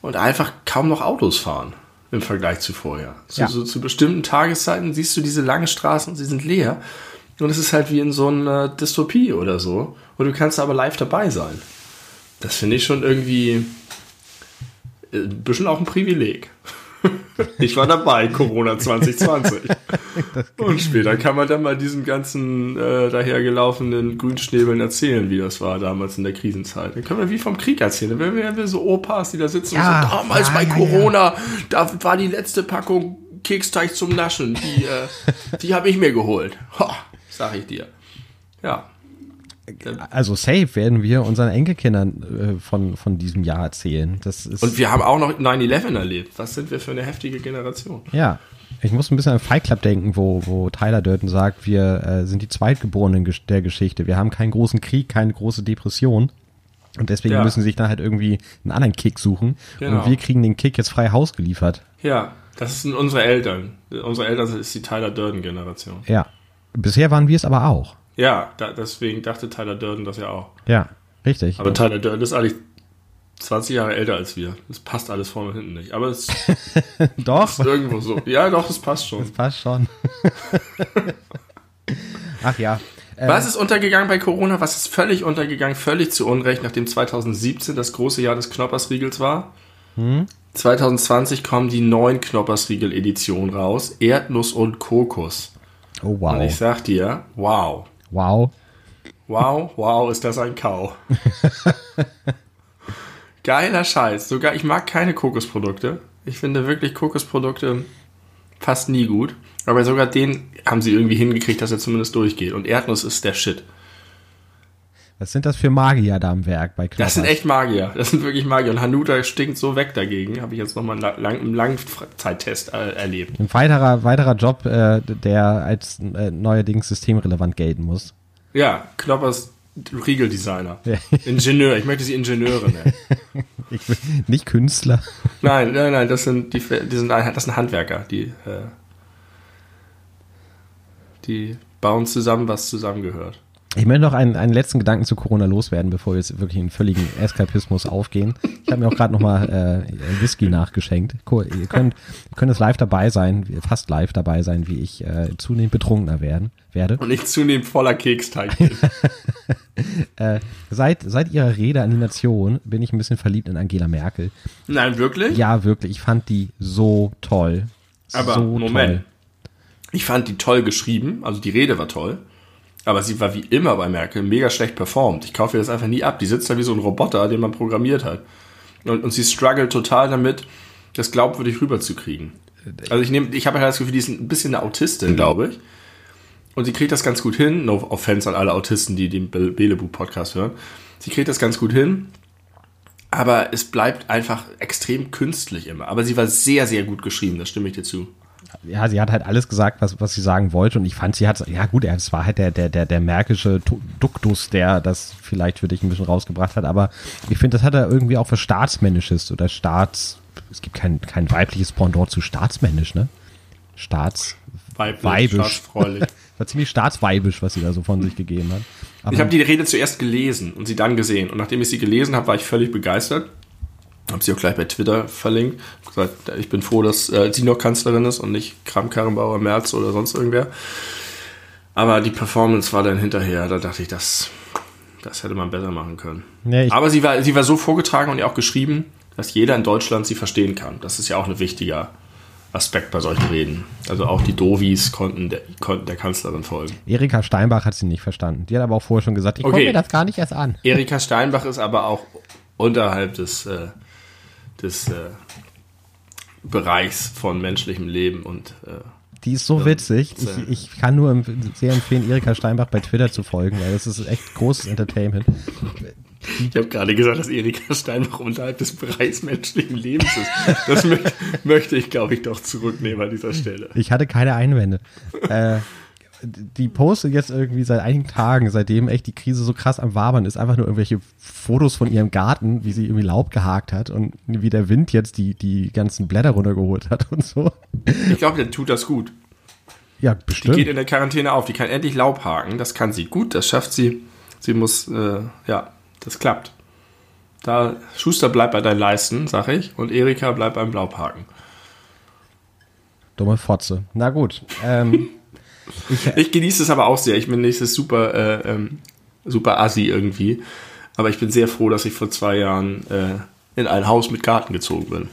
und einfach kaum noch Autos fahren im Vergleich zu vorher. Zu,
Ja.
so, zu bestimmten Tageszeiten siehst du diese langen Straßen, sie sind leer. Und es ist halt wie in so einer Dystopie oder so. Und du kannst aber live dabei sein. Das finde ich schon irgendwie äh, ein bisschen auch ein Privileg. Ich war dabei, Corona 2020. Und später kann man dann mal diesen ganzen äh, dahergelaufenen Grünschnäbeln erzählen, wie das war damals in der Krisenzeit. Dann können wir wie vom Krieg erzählen. Dann werden wir ja wie so Opas, die da sitzen
Ja,
und so, damals
ja,
bei
ja,
Corona, da war die letzte Packung Keksteig zum Naschen. Die, äh, die habe ich mir geholt. Ha, sag ich dir. Ja.
Also safe werden wir unseren Enkelkindern äh, von, von diesem Jahr erzählen. Das ist,
Und wir haben auch noch 9-11 erlebt. Was sind wir für eine heftige Generation?
ja. Ich muss ein bisschen an Fight Club denken, wo, wo Tyler Durden sagt, wir äh, sind die Zweitgeborenen der Geschichte. Wir haben keinen großen Krieg, keine große Depression. Und deswegen
Ja.
müssen sie sich dann halt irgendwie einen anderen Kick suchen.
Genau.
Und wir kriegen den Kick jetzt frei Haus geliefert.
Ja, das sind unsere Eltern. Unsere Eltern ist die Tyler Durden-Generation.
Ja. Bisher waren wir es aber auch.
Ja, da, deswegen dachte Tyler Durden das ja auch.
Ja, richtig.
Aber Tyler Durden ist eigentlich 20 Jahre älter als wir. Das passt alles vorne und hinten nicht. Aber es
Doch,
ist irgendwo so. Ja, doch, es passt schon.
passt schon. Ach ja. Äh,
Was ist untergegangen bei Corona? Was ist völlig untergegangen? Völlig zu Unrecht, nachdem 2017 das große Jahr des Knoppersriegels war. 2020 kommen die neuen Knoppersriegel-Editionen raus. Erdnuss und Kokos.
Oh,
Und
wow.
ich sag dir, wow.
Wow.
Wow, wow, ist das ein Kau. Geiler Scheiß. Sogar, ich mag keine Kokosprodukte. Ich finde wirklich Kokosprodukte fast nie gut. Aber sogar den haben sie irgendwie hingekriegt, dass er zumindest durchgeht. Und Erdnuss ist der Shit.
Was sind das für Magier da am Werk bei Knoppers?
Das sind echt Magier. Das sind wirklich Magier. Und Hanuta stinkt so weg dagegen. Habe ich jetzt nochmal einen lang, im Langzeittest äh, erlebt.
Ein weiterer, weiterer Job, äh, der als äh, neuerdings systemrelevant gelten muss.
Ja, Knoppers Riegeldesigner.
Ja.
Ingenieur. Ich möchte sie Ingenieure nennen.
Nicht Künstler.
Nein, nein, nein, das sind die, die sind, das sind Handwerker, die, äh, die bauen zusammen, was zusammengehört.
Ich möchte noch einen, einen letzten Gedanken zu Corona loswerden, bevor wir jetzt wirklich in völligen Eskapismus aufgehen. Ich habe mir auch gerade nochmal äh, Whisky nachgeschenkt. Cool. Ihr könnt, könnt es live dabei sein, fast live dabei sein, wie ich äh, zunehmend betrunkener werden, werde.
Und ich zunehmend voller Keksteig bin.
Äh, seit, seit ihrer Rede an die Nation bin ich ein bisschen verliebt in Angela Merkel.
Nein, wirklich?
Ja, wirklich. Ich fand die so toll.
Aber
so
Moment.
Toll.
Ich fand die toll geschrieben, also die Rede war toll. Aber sie war wie immer bei Merkel mega schlecht performt. Ich kaufe ihr das einfach nie ab. Die sitzt da wie so ein Roboter, den man programmiert hat. Und, und sie struggelt total damit, das glaubwürdig rüberzukriegen. Also ich nehme, ich habe halt das Gefühl, die ist ein bisschen eine Autistin, glaube ich. Und sie kriegt das ganz gut hin. No offense an alle Autisten, die den Be Belebu-Podcast hören. Sie kriegt das ganz gut hin. Aber es bleibt einfach extrem künstlich immer. Aber sie war sehr, sehr gut geschrieben, das stimme ich dir zu
ja, sie hat halt alles gesagt, was, was sie sagen wollte. Und ich fand, sie hat, ja gut, es war halt der, der, der, der märkische Duktus, der das vielleicht für dich ein bisschen rausgebracht hat. Aber ich finde, das hat er irgendwie auch für Staatsmännisches oder Staats, es gibt kein, kein weibliches Pendant zu staatsmännisch, ne? Staats, Weiblich, weibisch. War ziemlich staatsweibisch, was sie da so von sich gegeben hat.
Aber ich habe die Rede zuerst gelesen und sie dann gesehen. Und nachdem ich sie gelesen habe, war ich völlig begeistert. Habe sie auch gleich bei Twitter verlinkt. Gesagt, ich bin froh, dass äh, sie noch Kanzlerin ist und nicht Kram-Karrenbauer, Merz oder sonst irgendwer. Aber die Performance war dann hinterher. Da dachte ich, das, das hätte man besser machen können. Nee, Aber sie war, sie war so vorgetragen und ja auch geschrieben, dass jeder in Deutschland sie verstehen kann. Das ist ja auch ein wichtiger Aspekt bei solchen Reden. Also auch die Dovis konnten der, konnten der Kanzlerin folgen.
Erika Steinbach hat sie nicht verstanden. Die hat aber auch vorher schon gesagt, ich okay. gucke mir das gar nicht erst an.
Erika Steinbach ist aber auch unterhalb des äh, des äh, Bereichs von menschlichem Leben und äh,
die ist so witzig. Ich, ich kann nur sehr empfehlen, Erika Steinbach bei Twitter zu folgen, weil das ist echt großes Entertainment.
Ich habe gerade gesagt, dass Erika Steinbach unterhalb des Bereichs menschlichen Lebens ist. Das möchte, möchte ich, glaube ich, doch zurücknehmen an dieser Stelle.
Ich hatte keine Einwände. äh, die postet jetzt irgendwie seit einigen Tagen, seitdem echt die Krise so krass am Wabern ist, einfach nur irgendwelche Fotos von ihrem Garten, wie sie irgendwie Laub gehakt hat und wie der Wind jetzt die, die ganzen Blätter runtergeholt hat und so.
Ich glaube, der tut das gut.
Ja, bestimmt.
Die geht in der Quarantäne auf, die kann endlich Laub haken, das kann sie gut, das schafft sie. Sie muss, äh, ja, das klappt. Da, Schuster bleibt bei deinen Leisten, sag ich, und Erika bleibt beim Laubhaken.
Dumme Fotze. Na gut. Ähm,
Ich, ich genieße es aber auch sehr. Ich bin nicht das super, äh, ähm, super assi irgendwie. Aber ich bin sehr froh, dass ich vor zwei Jahren äh, in ein Haus mit Garten gezogen bin.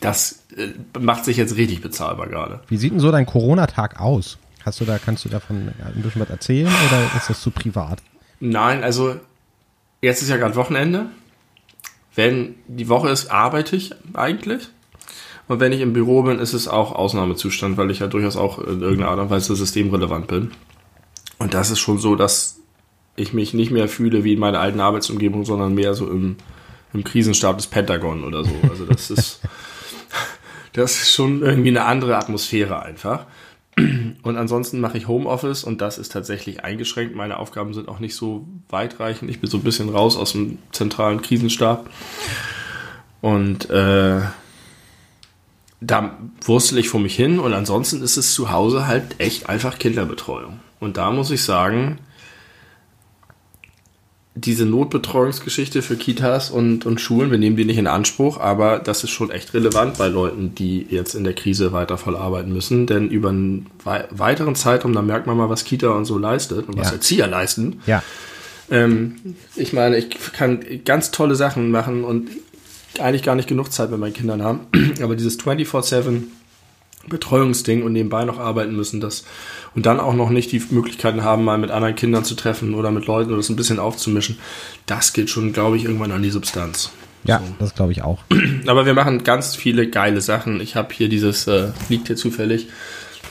Das äh, macht sich jetzt richtig bezahlbar gerade.
Wie sieht denn so dein Corona-Tag aus? Hast du da, kannst du davon ein bisschen was erzählen oder ist das zu privat?
Nein, also jetzt ist ja gerade Wochenende. Wenn die Woche ist, arbeite ich eigentlich. Und wenn ich im Büro bin, ist es auch Ausnahmezustand, weil ich ja durchaus auch in irgendeiner Art und Weise systemrelevant bin. Und das ist schon so, dass ich mich nicht mehr fühle wie in meiner alten Arbeitsumgebung, sondern mehr so im, im Krisenstab des Pentagon oder so. Also das ist, das ist schon irgendwie eine andere Atmosphäre einfach. Und ansonsten mache ich Homeoffice und das ist tatsächlich eingeschränkt. Meine Aufgaben sind auch nicht so weitreichend. Ich bin so ein bisschen raus aus dem zentralen Krisenstab. Und äh, da wurstel ich vor mich hin und ansonsten ist es zu Hause halt echt einfach Kinderbetreuung. Und da muss ich sagen, diese Notbetreuungsgeschichte für Kitas und, und Schulen, wir nehmen die nicht in Anspruch, aber das ist schon echt relevant bei Leuten, die jetzt in der Krise weiter voll arbeiten müssen. Denn über einen weiteren Zeitraum, da merkt man mal, was Kita und so leistet und was ja. Erzieher leisten.
Ja.
Ähm, ich meine, ich kann ganz tolle Sachen machen und eigentlich gar nicht genug Zeit mit meinen Kindern haben. Aber dieses 24-7 Betreuungsding und nebenbei noch arbeiten müssen, das und dann auch noch nicht die Möglichkeiten haben, mal mit anderen Kindern zu treffen oder mit Leuten oder das ein bisschen aufzumischen, das geht schon, glaube ich, irgendwann an die Substanz.
Ja, so. das glaube ich auch.
Aber wir machen ganz viele geile Sachen. Ich habe hier dieses, äh, liegt hier zufällig,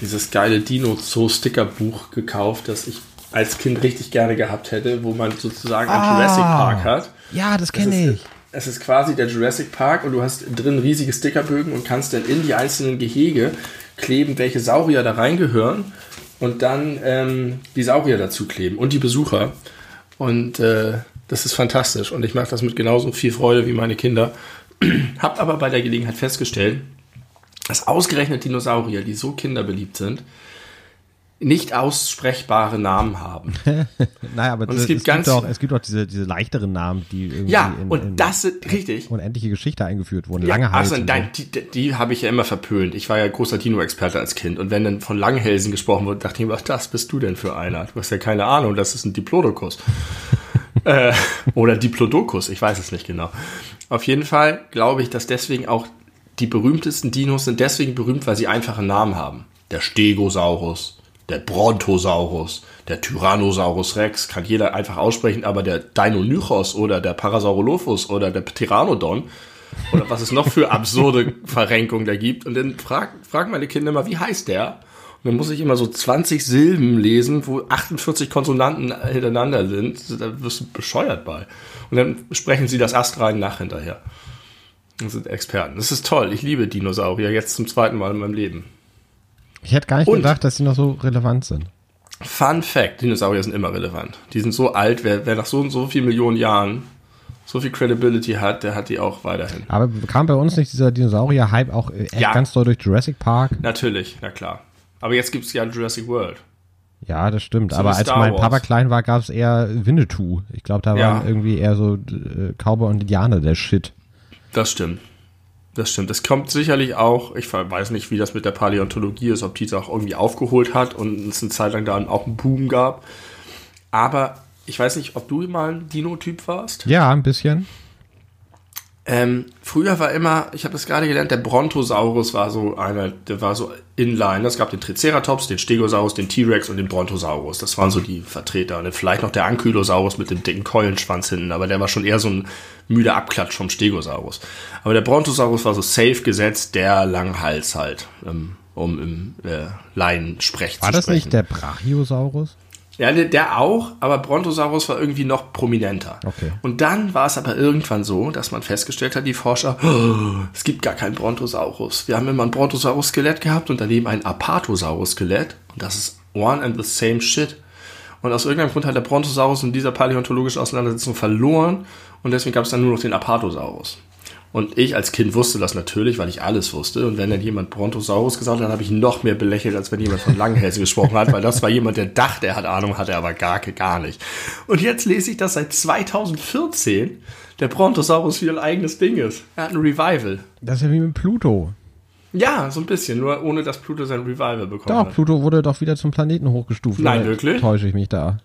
dieses geile Dino-Zoo-Sticker-Buch gekauft, das ich als Kind richtig gerne gehabt hätte, wo man sozusagen ah, einen Jurassic Park hat.
Ja, das kenne ich
es ist quasi der Jurassic Park und du hast drin riesige Stickerbögen und kannst dann in die einzelnen Gehege kleben, welche Saurier da reingehören und dann ähm, die Saurier dazu kleben und die Besucher. Und äh, das ist fantastisch und ich mache das mit genauso viel Freude wie meine Kinder. Hab aber bei der Gelegenheit festgestellt, dass ausgerechnet Dinosaurier, die so kinderbeliebt sind, nicht aussprechbare Namen haben.
naja, aber
und es, gibt es, ganz,
gibt auch, es gibt auch diese, diese leichteren Namen, die irgendwie
ja, in, und in, das ist richtig.
unendliche Geschichte eingeführt wurden. Ja,
Langehalsen. Also, nein, die, die habe ich ja immer verpönt. Ich war ja großer Dino-Experte als Kind. Und wenn dann von Langhelsen gesprochen wurde, dachte ich mir, was das bist du denn für einer? Du hast ja keine Ahnung, das ist ein Diplodocus. äh, oder Diplodocus, ich weiß es nicht genau. Auf jeden Fall glaube ich, dass deswegen auch die berühmtesten Dinos sind deswegen berühmt, weil sie einfache Namen haben. der Stegosaurus, der Brontosaurus, der Tyrannosaurus Rex, kann jeder einfach aussprechen, aber der Deinonychos oder der Parasaurolophus oder der Pteranodon oder was es noch für absurde Verrenkungen da gibt. Und dann fragen frag meine Kinder immer, wie heißt der? Und dann muss ich immer so 20 Silben lesen, wo 48 Konsonanten hintereinander sind. Da wirst du bescheuert bei. Und dann sprechen sie das astrein nach hinterher. Das sind Experten. Das ist toll. Ich liebe Dinosaurier jetzt zum zweiten Mal in meinem Leben.
Ich hätte gar nicht
Und-
gedacht, dass sie noch so relevant sind.
Fun Fact, Dinosaurier sind immer relevant. Die sind so alt, wer, wer nach so und so vielen Millionen Jahren so viel Credibility hat, der hat die auch weiterhin.
Aber kam bei uns nicht dieser Dinosaurier-Hype auch äh,
Ja.
ganz doll durch Jurassic Park?
Natürlich, na klar. Aber jetzt gibt's ja Jurassic World.
Ja, das stimmt.
So
Aber als
Star
mein
Wars.
Papa klein war, gab es eher Winnetou. Ich glaube, da
Ja.
waren irgendwie eher so äh, Cowboy und Indianer der Shit.
Das stimmt. Das stimmt. Das kommt sicherlich auch, ich weiß nicht, wie das mit der Paläontologie ist, ob die es auch irgendwie aufgeholt hat und es eine Zeit lang da auch einen Boom gab. Aber ich weiß nicht, ob du mal ein Dino-Typ warst.
Ja, ein bisschen.
Ähm, früher war immer, ich habe das gerade gelernt, der Brontosaurus war so einer, der war so inline. Es gab den Triceratops, den Stegosaurus, den T-Rex und den Brontosaurus. Das waren so die Vertreter. Und vielleicht noch der Ankylosaurus mit dem dicken Keulenschwanz hinten, aber der war schon eher so ein müder Abklatsch vom Stegosaurus. Aber der Brontosaurus war so safe gesetzt, der Langhals halt, ähm, um im äh, Laiensprech
War
zu
das
sprechen.
nicht der Brachiosaurus?
Ja, der, der auch, aber Brontosaurus war irgendwie noch prominenter.
Okay.
Und dann war es aber irgendwann so, dass man festgestellt hat, die Forscher, "Oh, es gibt gar keinen Brontosaurus. Wir haben immer ein Brontosaurus-Skelett gehabt und daneben ein Apatosaurus-Skelett. Und das ist one and the same shit. Und aus irgendeinem Grund hat der Brontosaurus in dieser paläontologischen Auseinandersetzung verloren und deswegen gab es dann nur noch den Apatosaurus. Und ich als Kind wusste das natürlich, weil ich alles wusste. Und wenn dann jemand Brontosaurus gesagt hat, dann habe ich noch mehr belächelt, als wenn jemand von Langhälsen gesprochen hat, weil das war jemand, der dachte, er hat Ahnung, hatte aber gar, gar nicht. Und jetzt lese ich, dass seit 2014 der Brontosaurus wieder ein eigenes Ding ist. Er hat ein Revival.
Das ist ja wie mit Pluto.
Ja, so ein bisschen, nur ohne dass Pluto sein Revival bekommen
Doch,
hat.
Pluto wurde doch wieder zum Planeten hochgestuft.
Nein, wirklich?
Täusche ich mich da.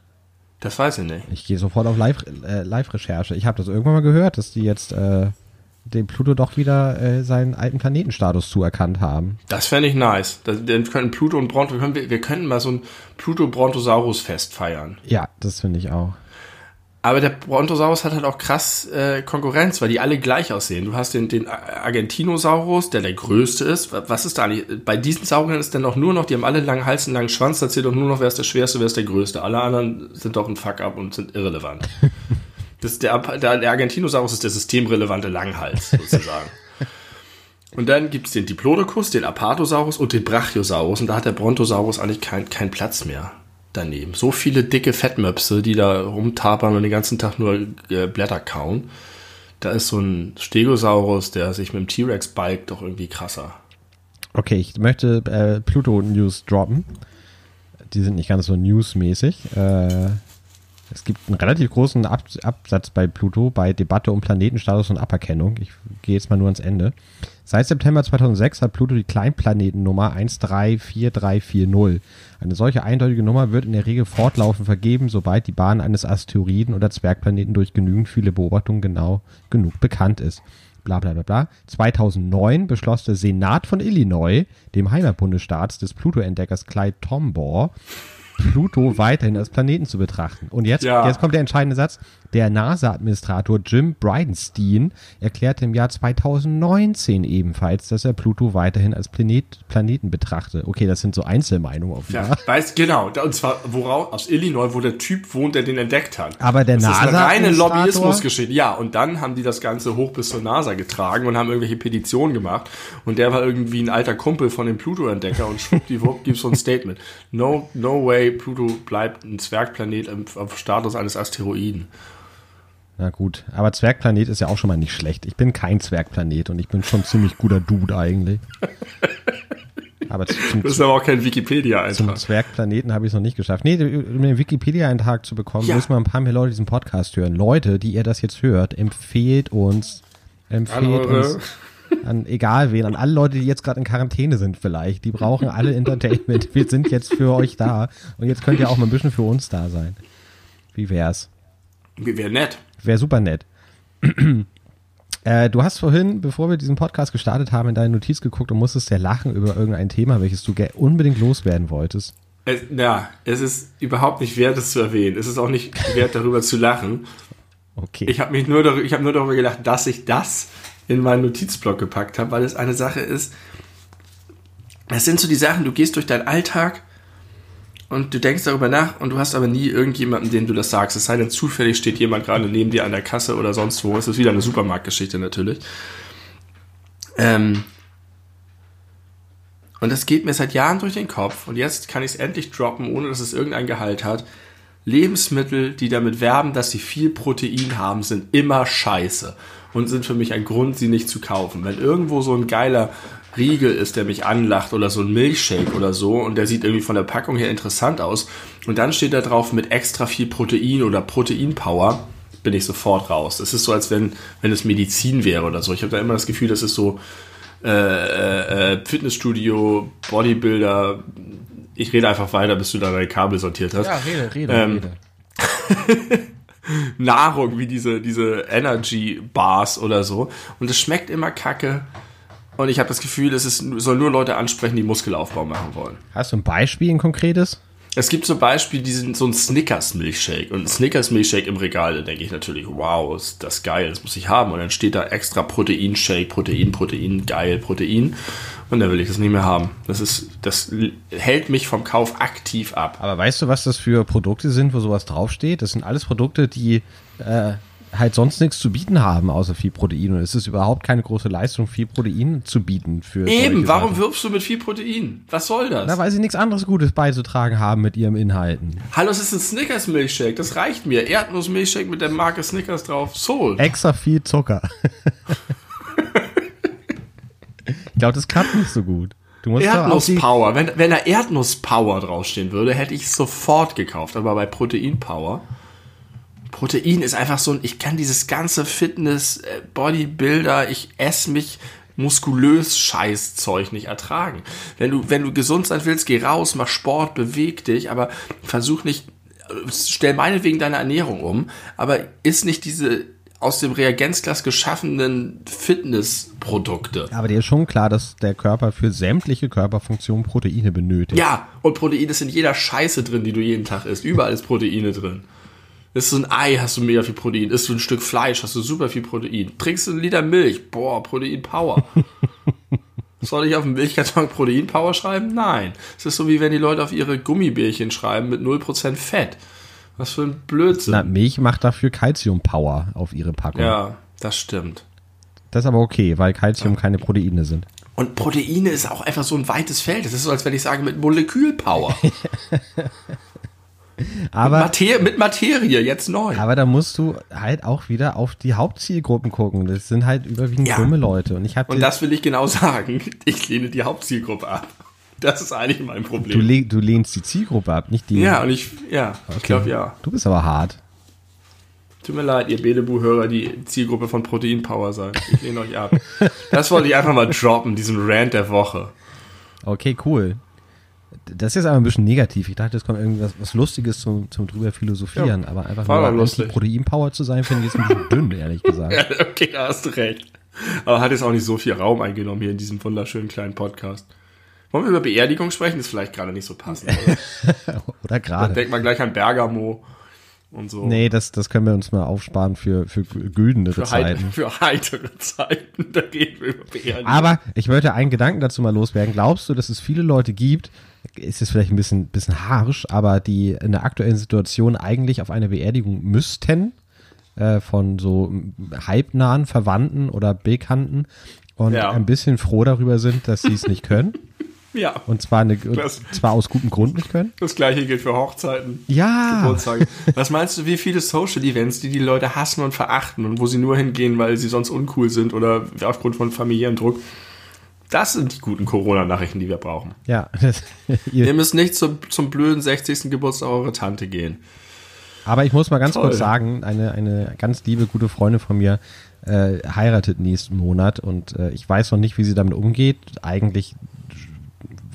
Das weiß ich nicht.
Ich gehe sofort auf Live- äh, Live-Recherche. ich habe das irgendwann mal gehört, dass die jetzt äh, dem Pluto doch wieder äh, seinen alten Planetenstatus zuerkannt haben.
Das fände ich nice. Das, dann könnten Pluto und Bronto, können wir, wir könnten mal so ein Pluto-Brontosaurus-Fest feiern.
Ja, das finde ich auch.
Aber der Brontosaurus hat halt auch krass äh, Konkurrenz, weil die alle gleich aussehen. Du hast den, den Argentinosaurus, der der größte ist. Was ist da eigentlich? Bei diesen Sauriern ist dann doch nur noch, die haben alle langen Hals, einen langen Schwanz, da zählt doch nur noch, wer ist der schwerste, wer ist der größte. Alle anderen sind doch ein Fuck-up und sind irrelevant. das der, der, der Argentinosaurus ist der systemrelevante Langhals, sozusagen. Und dann gibt's den Diplodocus, den Apatosaurus und den Brachiosaurus. Und da hat der Brontosaurus eigentlich keinen keinen Platz mehr daneben. So viele dicke Fettmöpse, die da rumtapern und den ganzen Tag nur äh, Blätter kauen. Da ist so ein Stegosaurus, der sich mit dem T-Rex balgt, doch irgendwie krasser.
Okay, ich möchte äh, Pluto-News droppen. Die sind nicht ganz so newsmäßig. Äh, es gibt einen relativ großen Ab Absatz bei Pluto bei Debatte um Planetenstatus und Aberkennung. Ich gehe jetzt mal nur ans Ende. Seit September 2006 hat Pluto die Kleinplanetennummer 134340. Eine solche eindeutige Nummer wird in der Regel fortlaufend vergeben, sobald die Bahn eines Asteroiden oder Zwergplaneten durch genügend viele Beobachtungen genau genug bekannt ist bla bla bla bla. 2009 beschloss der Senat von Illinois, dem Heimatbundesstaat des Pluto-Entdeckers Clyde Tombaugh, Pluto weiterhin als Planeten zu betrachten. Und jetzt,
Ja.
jetzt kommt der entscheidende Satz. Der NASA-Administrator Jim Bridenstine erklärte im Jahr 2019 ebenfalls, dass er Pluto weiterhin als Planet, Planeten betrachte. Okay, das sind so Einzelmeinungen offenbar.
Ja, weiß genau. Und zwar woraus aus Illinois, wo der Typ wohnt, der den entdeckt hat.
Aber der
das ist eine reine Lobbyismusgeschichte. Ja, und dann haben die das Ganze hoch bis zur NASA getragen und haben irgendwelche Petitionen gemacht. Und der war irgendwie ein alter Kumpel von dem Pluto-Entdecker und schwuppdiwupp gibt so ein Statement. No, no way, Pluto bleibt ein Zwergplanet im, auf Status eines Asteroiden.
Na gut, aber Zwergplanet ist ja auch schon mal nicht schlecht. Ich bin kein Zwergplanet und ich bin schon ziemlich guter Dude eigentlich. Aber zum,
Das ist aber auch kein
zum
Wikipedia-Eintrag.
Zwergplaneten habe ich es noch nicht geschafft. Nee, um den Wikipedia-Eintrag zu bekommen,
Ja.
müssen wir ein paar mehr Leute diesen Podcast hören. Leute, die ihr das jetzt hört, empfehlt uns, empfehlt
An eure-
uns an egal wen, an alle Leute, die jetzt gerade in Quarantäne sind vielleicht. Die brauchen alle Entertainment. Wir sind jetzt für euch da und jetzt könnt ihr auch mal ein bisschen für uns da sein. Wie wär's?
Wäre nett.
Wäre super nett. Äh, du hast vorhin, bevor wir diesen Podcast gestartet haben, in deine Notiz geguckt und musstest ja lachen über irgendein Thema, welches du unbedingt loswerden wolltest.
Es, ja, es ist überhaupt nicht wert, es zu erwähnen. Es ist auch nicht wert, darüber zu lachen.
Okay.
Ich habe mich nur, darüber, ich hab nur darüber gedacht, dass ich das in meinen Notizblock gepackt habe, weil es eine Sache ist. Es sind so die Sachen, du gehst durch deinen Alltag und du denkst darüber nach und du hast aber nie irgendjemanden, dem du das sagst. Es sei denn, zufällig steht jemand gerade neben dir an der Kasse oder sonst wo. Es ist wieder eine Supermarktgeschichte natürlich. Ähm und das geht mir seit Jahren durch den Kopf und jetzt kann ich es endlich droppen, ohne dass es irgendein Gehalt hat. Lebensmittel, die damit werben, dass sie viel Protein haben, sind immer scheiße und sind für mich ein Grund, sie nicht zu kaufen. Wenn irgendwo so ein geiler Riegel ist, der mich anlacht oder so ein Milchshake oder so und der sieht irgendwie von der Packung her interessant aus und dann steht da drauf mit extra viel Protein oder Proteinpower, bin ich sofort raus. Es ist so, als wenn, wenn es Medizin wäre oder so. Ich habe da immer das Gefühl, das ist so äh, äh, äh Fitnessstudio, Bodybuilder. Ich rede einfach weiter, bis du da deine Kabel sortiert hast.
Ja, rede, rede, ähm,
rede. Nahrung wie diese, diese Energy Bars oder so. Und es schmeckt immer kacke. Und ich habe das Gefühl, es ist, soll nur Leute ansprechen, die Muskelaufbau machen wollen.
Hast du ein Beispiel, ein konkretes?
Es gibt zum Beispiel diesen, so einen Snickers-Milchshake. Und ein Snickers-Milchshake im Regal, da denke ich natürlich, wow, ist das geil, das muss ich haben. Und dann steht da extra Protein-Shake, Protein, Protein, geil, Protein. Und dann will ich das nicht mehr haben. Das ist, das hält mich vom Kauf aktiv ab.
Aber weißt du, was das für Produkte sind, wo sowas draufsteht? Das sind alles Produkte, die äh, halt sonst nichts zu bieten haben, außer viel Protein. Und es ist überhaupt keine große Leistung, viel Protein zu bieten für.
Eben, warum Sachen. wirbst du mit viel Protein? Was soll das?
Na, weil sie nichts anderes Gutes beizutragen haben mit ihrem Inhalten.
Hallo, es ist ein Snickers-Milchshake, das reicht mir. Erdnuss-Milchshake mit der Marke Snickers drauf. Soul.
Extra viel Zucker. ich glaube, das klappt nicht so gut.
Erdnusspower. Wenn, wenn da Erdnusspower draufstehen würde, hätte ich es sofort gekauft. Aber bei Proteinpower Protein ist einfach so ein, ich kann dieses ganze Fitness, äh, Bodybuilder, ich esse mich muskulös Scheißzeug nicht ertragen. Wenn du, wenn du gesund sein willst, geh raus, mach Sport, beweg dich, aber versuch nicht, stell meinetwegen deine Ernährung um, aber isst nicht diese aus dem Reagenzglas geschaffenen Fitnessprodukte.
Aber dir ist schon klar, dass der Körper für sämtliche Körperfunktionen Proteine benötigt.
Ja, und Proteine sind in jeder Scheiße drin, die du jeden Tag isst. Überall ist Proteine drin. Isst du ein Ei, hast du mega viel Protein. Isst du ein Stück Fleisch, hast du super viel Protein. Trinkst du einen Liter Milch, boah, Protein Power. Soll ich auf dem Milchkarton Protein Power schreiben? Nein. Es ist so wie wenn die Leute auf ihre Gummibärchen schreiben mit 0% Fett. Was für ein Blödsinn. Na,
Milch macht dafür Calcium Power auf ihre Packung.
Ja, das stimmt.
Das ist aber okay, weil Calcium ja. keine Proteine sind.
Und Proteine ist auch einfach so ein weites Feld. Das ist so, als wenn ich sage, mit Molekülpower.
Aber,
mit, Mater mit Materie, jetzt neu.
Aber da musst du halt auch wieder auf die Hauptzielgruppen gucken. Das sind halt überwiegend ja. dumme Leute. Und, ich
und das will ich genau sagen. Ich lehne die Hauptzielgruppe ab. Das ist eigentlich mein Problem.
Du, le du lehnst die Zielgruppe ab, nicht die.
Ja, und ich, ja, okay. ich glaube ja.
Du bist aber hart.
Tut mir leid, ihr Bedebu-Hörer, die Zielgruppe von Protein Power seid. Ich lehne euch ab. Das wollte ich einfach mal droppen, diesen Rant der Woche.
Okay, cool. Das ist jetzt aber ein bisschen negativ. Ich dachte, es kommt irgendwas was Lustiges zum, zum drüber philosophieren, ja, aber einfach
nur lustig.
Proteinpower zu sein, finde ich jetzt ein bisschen dünn, ehrlich gesagt.
ja, okay, da hast du recht. Aber hat jetzt auch nicht so viel Raum eingenommen hier in diesem wunderschönen kleinen Podcast. Wollen wir über Beerdigung sprechen? Das ist vielleicht gerade nicht so passend,
oder? oder gerade.
denkt man gleich an Bergamo und so.
Nee, das, das können wir uns mal aufsparen für, für güldene
für
Zeiten.
Für heitere Zeiten, da reden wir über Beerdigung.
Aber ich wollte einen Gedanken dazu mal loswerden. Glaubst du, dass es viele Leute gibt, ist es vielleicht ein bisschen, bisschen harsch, aber die in der aktuellen Situation eigentlich auf eine Beerdigung müssten, äh, von so halbnahen Verwandten oder Bekannten und ja. ein bisschen froh darüber sind, dass sie es nicht können?
Ja.
Und zwar, eine, das, zwar aus gutem Grund nicht können.
Das gleiche gilt für Hochzeiten.
Ja.
Geburtstage. Was meinst du, wie viele Social Events, die die Leute hassen und verachten und wo sie nur hingehen, weil sie sonst uncool sind oder aufgrund von familiären Druck? Das sind die guten Corona-Nachrichten, die wir brauchen.
Ja.
ihr müsst nicht zum, zum blöden 60. Geburtstag eurer Tante gehen.
Aber ich muss mal ganz Toll. kurz sagen, eine, eine ganz liebe, gute Freundin von mir äh, heiratet nächsten Monat und äh, ich weiß noch nicht, wie sie damit umgeht. Eigentlich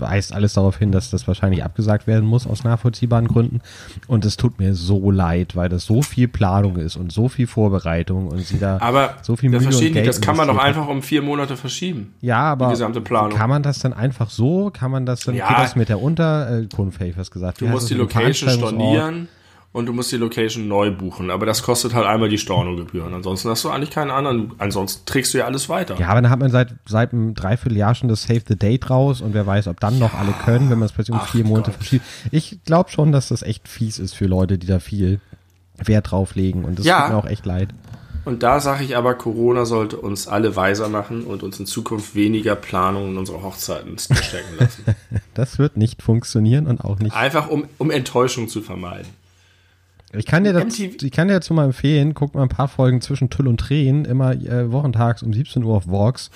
weist alles darauf hin, dass das wahrscheinlich abgesagt werden muss aus nachvollziehbaren Gründen. Und es tut mir so leid, weil das so viel Planung ist und so viel Vorbereitung und sie da
Aber
so viel Mühe und Geld
nicht, das kann man doch einfach um vier Monate verschieben.
Ja, aber
Die gesamte Planung.
kann man das dann einfach so? Kann man das dann,
Ja.
geht das mit der Unterkunft, hätte ich was gesagt.
Du
Wie
musst die Location stornieren und du musst die Location neu buchen. Aber das kostet halt einmal die Stornogebühren. Ansonsten hast du eigentlich keinen anderen. Ansonsten trägst du ja alles weiter.
Ja, aber dann hat man seit, seit einem Dreivierteljahr schon das Save the Date raus und wer weiß, ob dann noch alle können, wenn man es plötzlich um vier Monate
Gott.
verschiebt. Ich glaube schon, dass das echt fies ist für Leute, die da viel Wert drauf legen und das
Ja.
tut mir auch echt leid.
Und da sage ich aber, Corona sollte uns alle weiser machen und uns in Zukunft weniger Planung in unsere Hochzeiten stecken lassen.
Das wird nicht funktionieren und auch nicht.
Einfach um, um Enttäuschung zu vermeiden.
Ich kann dir,
MTV
ich kann dir dazu mal empfehlen, guck mal ein paar Folgen zwischen Tüll und Tränen, immer äh, wochentags um 17 Uhr auf Vox.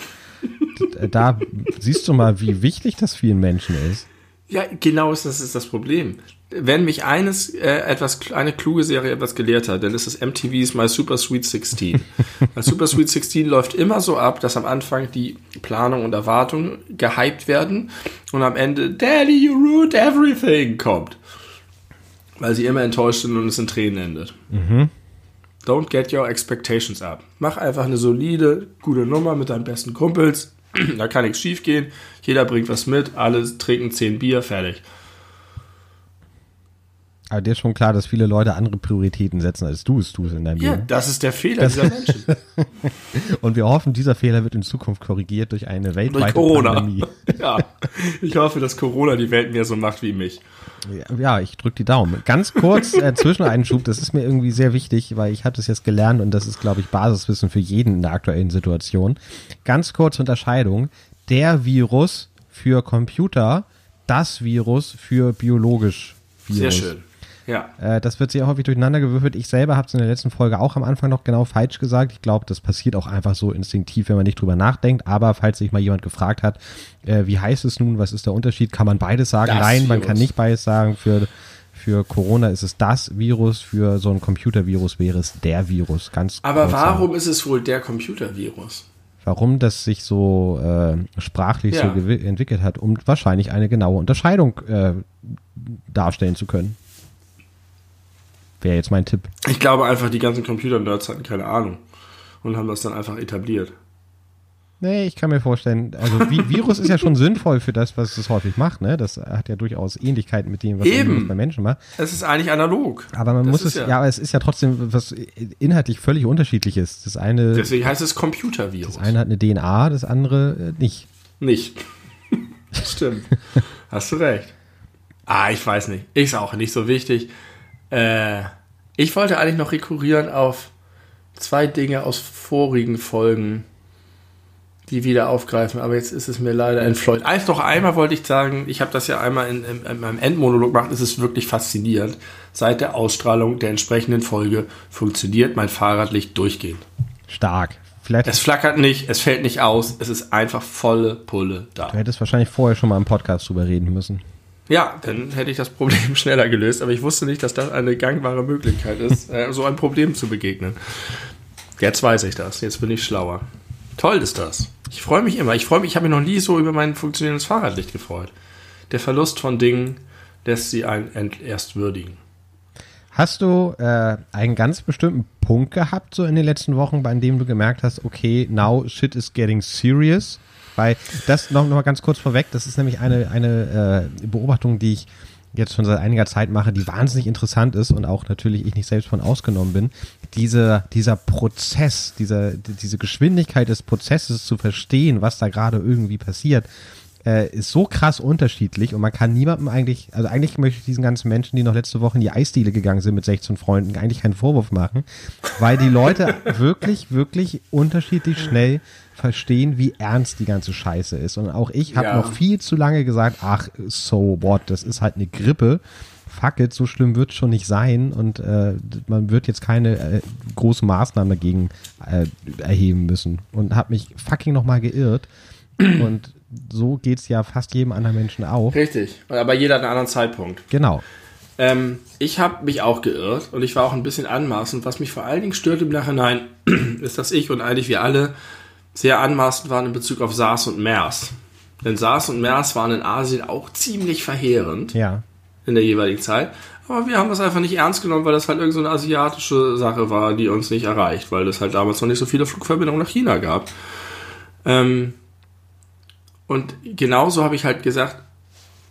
Da siehst du mal, wie wichtig das vielen Menschen ist.
Ja, genau ist das ist das Problem. Wenn mich eines äh, etwas eine kluge Serie etwas gelehrt hat, dann ist es MTV's My Super Sweet 16. My Super Sweet 16 läuft immer so ab, dass am Anfang die Planung und Erwartung gehypt werden und am Ende Daddy you ruined everything kommt. Weil sie immer enttäuscht sind und es in Tränen endet. Don't get your expectations up. Mach einfach eine solide, gute Nummer mit deinen besten Kumpels. da kann nichts schief gehen. Jeder bringt was mit, alle trinken 10 Bier, fertig.
Aber dir ist schon klar, dass viele Leute andere Prioritäten setzen, als du es tust in deinem
Ja,
Leben.
das ist der Fehler dieser Menschen.
Und wir hoffen, dieser Fehler wird in Zukunft korrigiert durch eine
Durch
weltweite
Corona.
Pandemie.
Ja, ich hoffe, dass Corona die Welt mehr so macht wie mich.
Ja, ich drücke die Daumen. Ganz kurz äh, Zwischeneinschub, das ist mir irgendwie sehr wichtig, weil ich habe das jetzt gelernt und das ist, glaube ich, Basiswissen für jeden in der aktuellen Situation. Ganz kurze Unterscheidung. Der Virus für Computer, das Virus für biologisch Virus.
Sehr schön. Ja.
Äh, das wird sehr häufig durcheinander gewürfelt. Ich selber habe es in der letzten Folge auch am Anfang noch genau falsch gesagt. Ich glaube, das passiert auch einfach so instinktiv, wenn man nicht drüber nachdenkt. Aber falls sich mal jemand gefragt hat, äh, wie heißt es nun, was ist der Unterschied, kann man beides sagen?
Das
Nein, man
Virus.
kann nicht beides sagen. Für, für Corona ist es das Virus, für so ein Computervirus wäre es der Virus. Ganz
Aber
kurz sagen.
warum ist es wohl der Computervirus?
Warum das sich so äh, sprachlich so
Ja.
gewi- entwickelt hat, um wahrscheinlich eine genaue Unterscheidung äh, darstellen zu können. Wäre jetzt mein Tipp.
Ich glaube einfach, die ganzen Computer-Nerds hatten keine Ahnung und haben das dann einfach etabliert.
Nee, ich kann mir vorstellen, also Vi Virus ist ja schon sinnvoll für das, was es häufig macht, ne? Das hat ja durchaus Ähnlichkeiten mit dem, was
Eben.
Bei Menschen macht.
Es ist eigentlich analog.
Aber man
Das
muss es,
ja-
ja, aber es ist ja trotzdem was inhaltlich völlig unterschiedliches. Das eine,
Deswegen heißt es Computervirus.
das eine hat eine DNA, das andere äh, nicht.
Nicht. Stimmt. Hast du recht. Ah, ich weiß nicht. Ist auch nicht so wichtig. Äh, ich wollte eigentlich noch rekurrieren auf zwei Dinge aus vorigen Folgen, die wieder aufgreifen, aber jetzt ist es mir leider entfleucht. Eins noch einmal wollte ich sagen, ich habe das ja einmal in, in, in meinem Endmonolog gemacht, es ist wirklich faszinierend. Seit der Ausstrahlung der entsprechenden Folge funktioniert mein Fahrradlicht durchgehend.
Stark. Vielleicht,
Es flackert nicht, es fällt nicht aus, es ist einfach volle Pulle da.
du hättest wahrscheinlich vorher schon mal im Podcast drüber reden müssen.
Ja, dann hätte ich das Problem schneller gelöst, aber ich wusste nicht, dass das eine gangbare Möglichkeit ist, äh, so ein Problem zu begegnen. Jetzt weiß ich das, jetzt bin ich schlauer. Toll ist das. Ich freue mich immer. Ich freue mich, ich habe mich noch nie so über mein funktionierendes Fahrradlicht gefreut. Der Verlust von Dingen lässt sie einen erst würdigen.
Hast du äh, einen ganz bestimmten Punkt gehabt, so in den letzten Wochen, bei dem du gemerkt hast, okay, now shit is getting serious? Weil das noch, noch mal ganz kurz vorweg, das ist nämlich eine, eine äh, Beobachtung, die ich jetzt schon seit einiger Zeit mache, die wahnsinnig interessant ist und auch natürlich ich nicht selbst von ausgenommen bin. Diese, dieser Prozess, dieser, diese Geschwindigkeit des Prozesses zu verstehen, was da gerade irgendwie passiert, äh, ist so krass unterschiedlich und man kann niemandem eigentlich, also eigentlich möchte ich diesen ganzen Menschen, die noch letzte Woche in die Eisdiele gegangen sind mit 16 Freunden, eigentlich keinen Vorwurf machen, weil die Leute wirklich, wirklich unterschiedlich schnell verstehen, wie ernst die ganze Scheiße ist. Und auch ich habe
Ja.
noch viel zu lange gesagt, ach, so what, das ist halt eine Grippe. Fuck it, so schlimm wird schon nicht sein und äh, man wird jetzt keine äh, großen Maßnahmen dagegen äh, erheben müssen. Und habe mich fucking nochmal geirrt. Und so geht's ja fast jedem anderen Menschen auch.
Richtig. Aber jeder hat einen anderen Zeitpunkt.
Genau.
Ähm, ich habe mich auch geirrt und ich war auch ein bisschen anmaßend. Was mich vor allen Dingen stört im Nachhinein, ist, dass ich und eigentlich wir alle sehr anmaßend waren in Bezug auf SARS und MERS. Denn SARS und MERS waren in Asien auch ziemlich verheerend
Ja.
in der jeweiligen Zeit. Aber wir haben das einfach nicht ernst genommen, weil das halt irgendeine so eine asiatische Sache war, die uns nicht erreicht, weil es halt damals noch nicht so viele Flugverbindungen nach China gab. Ähm, und genauso habe ich halt gesagt,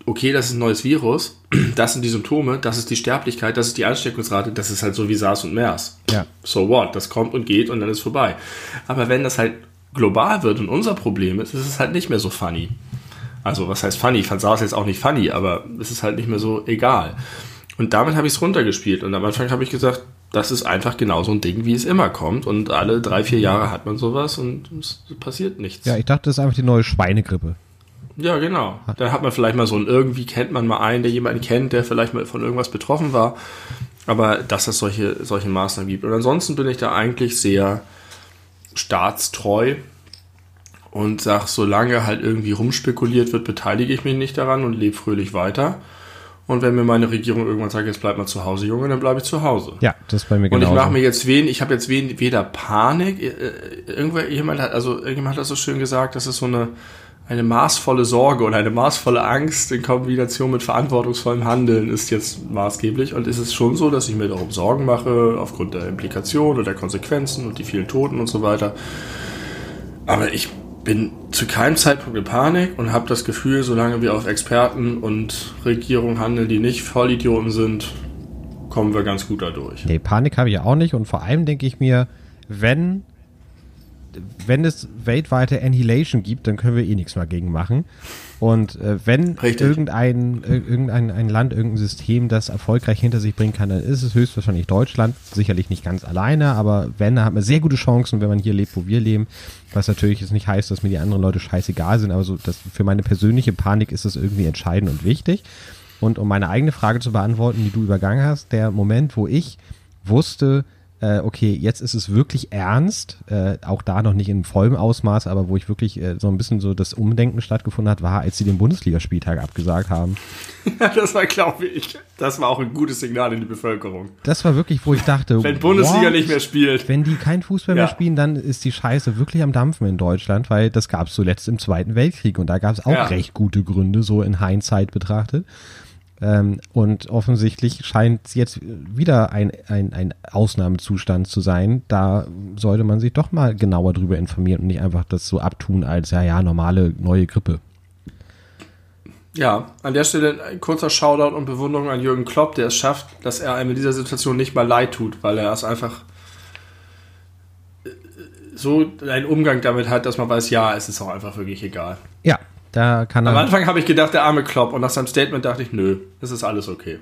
okay, das ist ein neues Virus, das sind die Symptome, das ist die Sterblichkeit, das ist die Ansteckungsrate, das ist halt so wie SARS und MERS.
Ja.
So what? Das kommt und geht und dann ist vorbei. Aber wenn das halt global wird und unser Problem ist, ist es halt nicht mehr so funny. Also, was heißt funny? Ich fand SARS jetzt auch nicht funny, aber es ist halt nicht mehr so egal. Und damit habe ich es runtergespielt. Und am Anfang habe ich gesagt, das ist einfach genau so ein Ding, wie es immer kommt. Und alle drei, vier Jahre hat man sowas und es passiert nichts.
Ja, ich dachte, das ist einfach die neue Schweinegrippe.
Ja, genau. Dann hat man vielleicht mal so ein, irgendwie kennt man mal einen, der jemanden kennt, der vielleicht mal von irgendwas betroffen war. Aber dass es solche, solche Maßnahmen gibt. Und ansonsten bin ich da eigentlich sehr staatstreu und sag, solange halt irgendwie rumspekuliert wird, beteilige ich mich nicht daran und lebe fröhlich weiter. Und wenn mir meine Regierung irgendwann sagt, jetzt bleib mal zu Hause, Junge, dann bleibe ich zu Hause.
Ja, das ist bei mir
Und ich mache mir jetzt wen, ich habe jetzt wen, weder Panik, äh, irgendwer, jemand hat, also irgendjemand hat das so schön gesagt, das ist so eine, eine maßvolle Sorge und eine maßvolle Angst in Kombination mit verantwortungsvollem Handeln ist jetzt maßgeblich. Und ist es schon so, dass ich mir darum Sorgen mache, aufgrund der Implikationen oder der Konsequenzen und die vielen Toten und so weiter. Aber ich bin zu keinem Zeitpunkt in Panik und habe das Gefühl, solange wir auf Experten und Regierung handeln, die nicht Vollidioten sind, kommen wir ganz gut dadurch.
Nee, Panik habe ich auch nicht. Und vor allem denke ich mir, wenn, wenn es weltweite Annihilation gibt, dann können wir eh nichts mehr gegen machen. Und äh, wenn
Richtig.
irgendein, ir- irgendein ein Land, irgendein System das erfolgreich hinter sich bringen kann, dann ist es höchstwahrscheinlich Deutschland. Sicherlich nicht ganz alleine, aber wenn, dann hat man sehr gute Chancen, wenn man hier lebt, wo wir leben. Was natürlich jetzt nicht heißt, dass mir die anderen Leute scheißegal sind, aber so das, für meine persönliche Panik ist es irgendwie entscheidend und wichtig. Und um meine eigene Frage zu beantworten, die du übergangen hast, der Moment, wo ich wusste, äh, okay, jetzt ist es wirklich ernst, äh, auch da noch nicht in vollem Ausmaß, aber wo ich wirklich äh, so ein bisschen so das Umdenken stattgefunden hat, war, als sie den Bundesligaspieltag abgesagt haben.
Das war, glaube ich, das war auch ein gutes Signal in die Bevölkerung.
Das war wirklich, wo ich dachte,
Wenn Bundesliga
what?
nicht mehr spielt.
Wenn die kein Fußball
Ja.
mehr spielen, dann ist die Scheiße wirklich am Dampfen in Deutschland, weil das gab es zuletzt im Zweiten Weltkrieg und da gab es auch
Ja.
recht gute Gründe, so in Hindsight betrachtet. Ähm, und offensichtlich scheint es jetzt wieder ein, ein, ein Ausnahmezustand zu sein. Da sollte man sich doch mal genauer drüber informieren und nicht einfach das so abtun als, ja, ja, normale neue Grippe.
Ja, an der Stelle ein kurzer Shoutout und Bewunderung an Jürgen Klopp, der es schafft, dass er einem in dieser Situation nicht mal leid tut, weil er es einfach äh, so einen Umgang damit hat, dass man weiß, ja, es ist auch einfach wirklich egal.
Ja, da kann
Am. Anfang habe ich gedacht, der arme Klopp, und nach seinem Statement dachte ich, nö, es ist alles okay.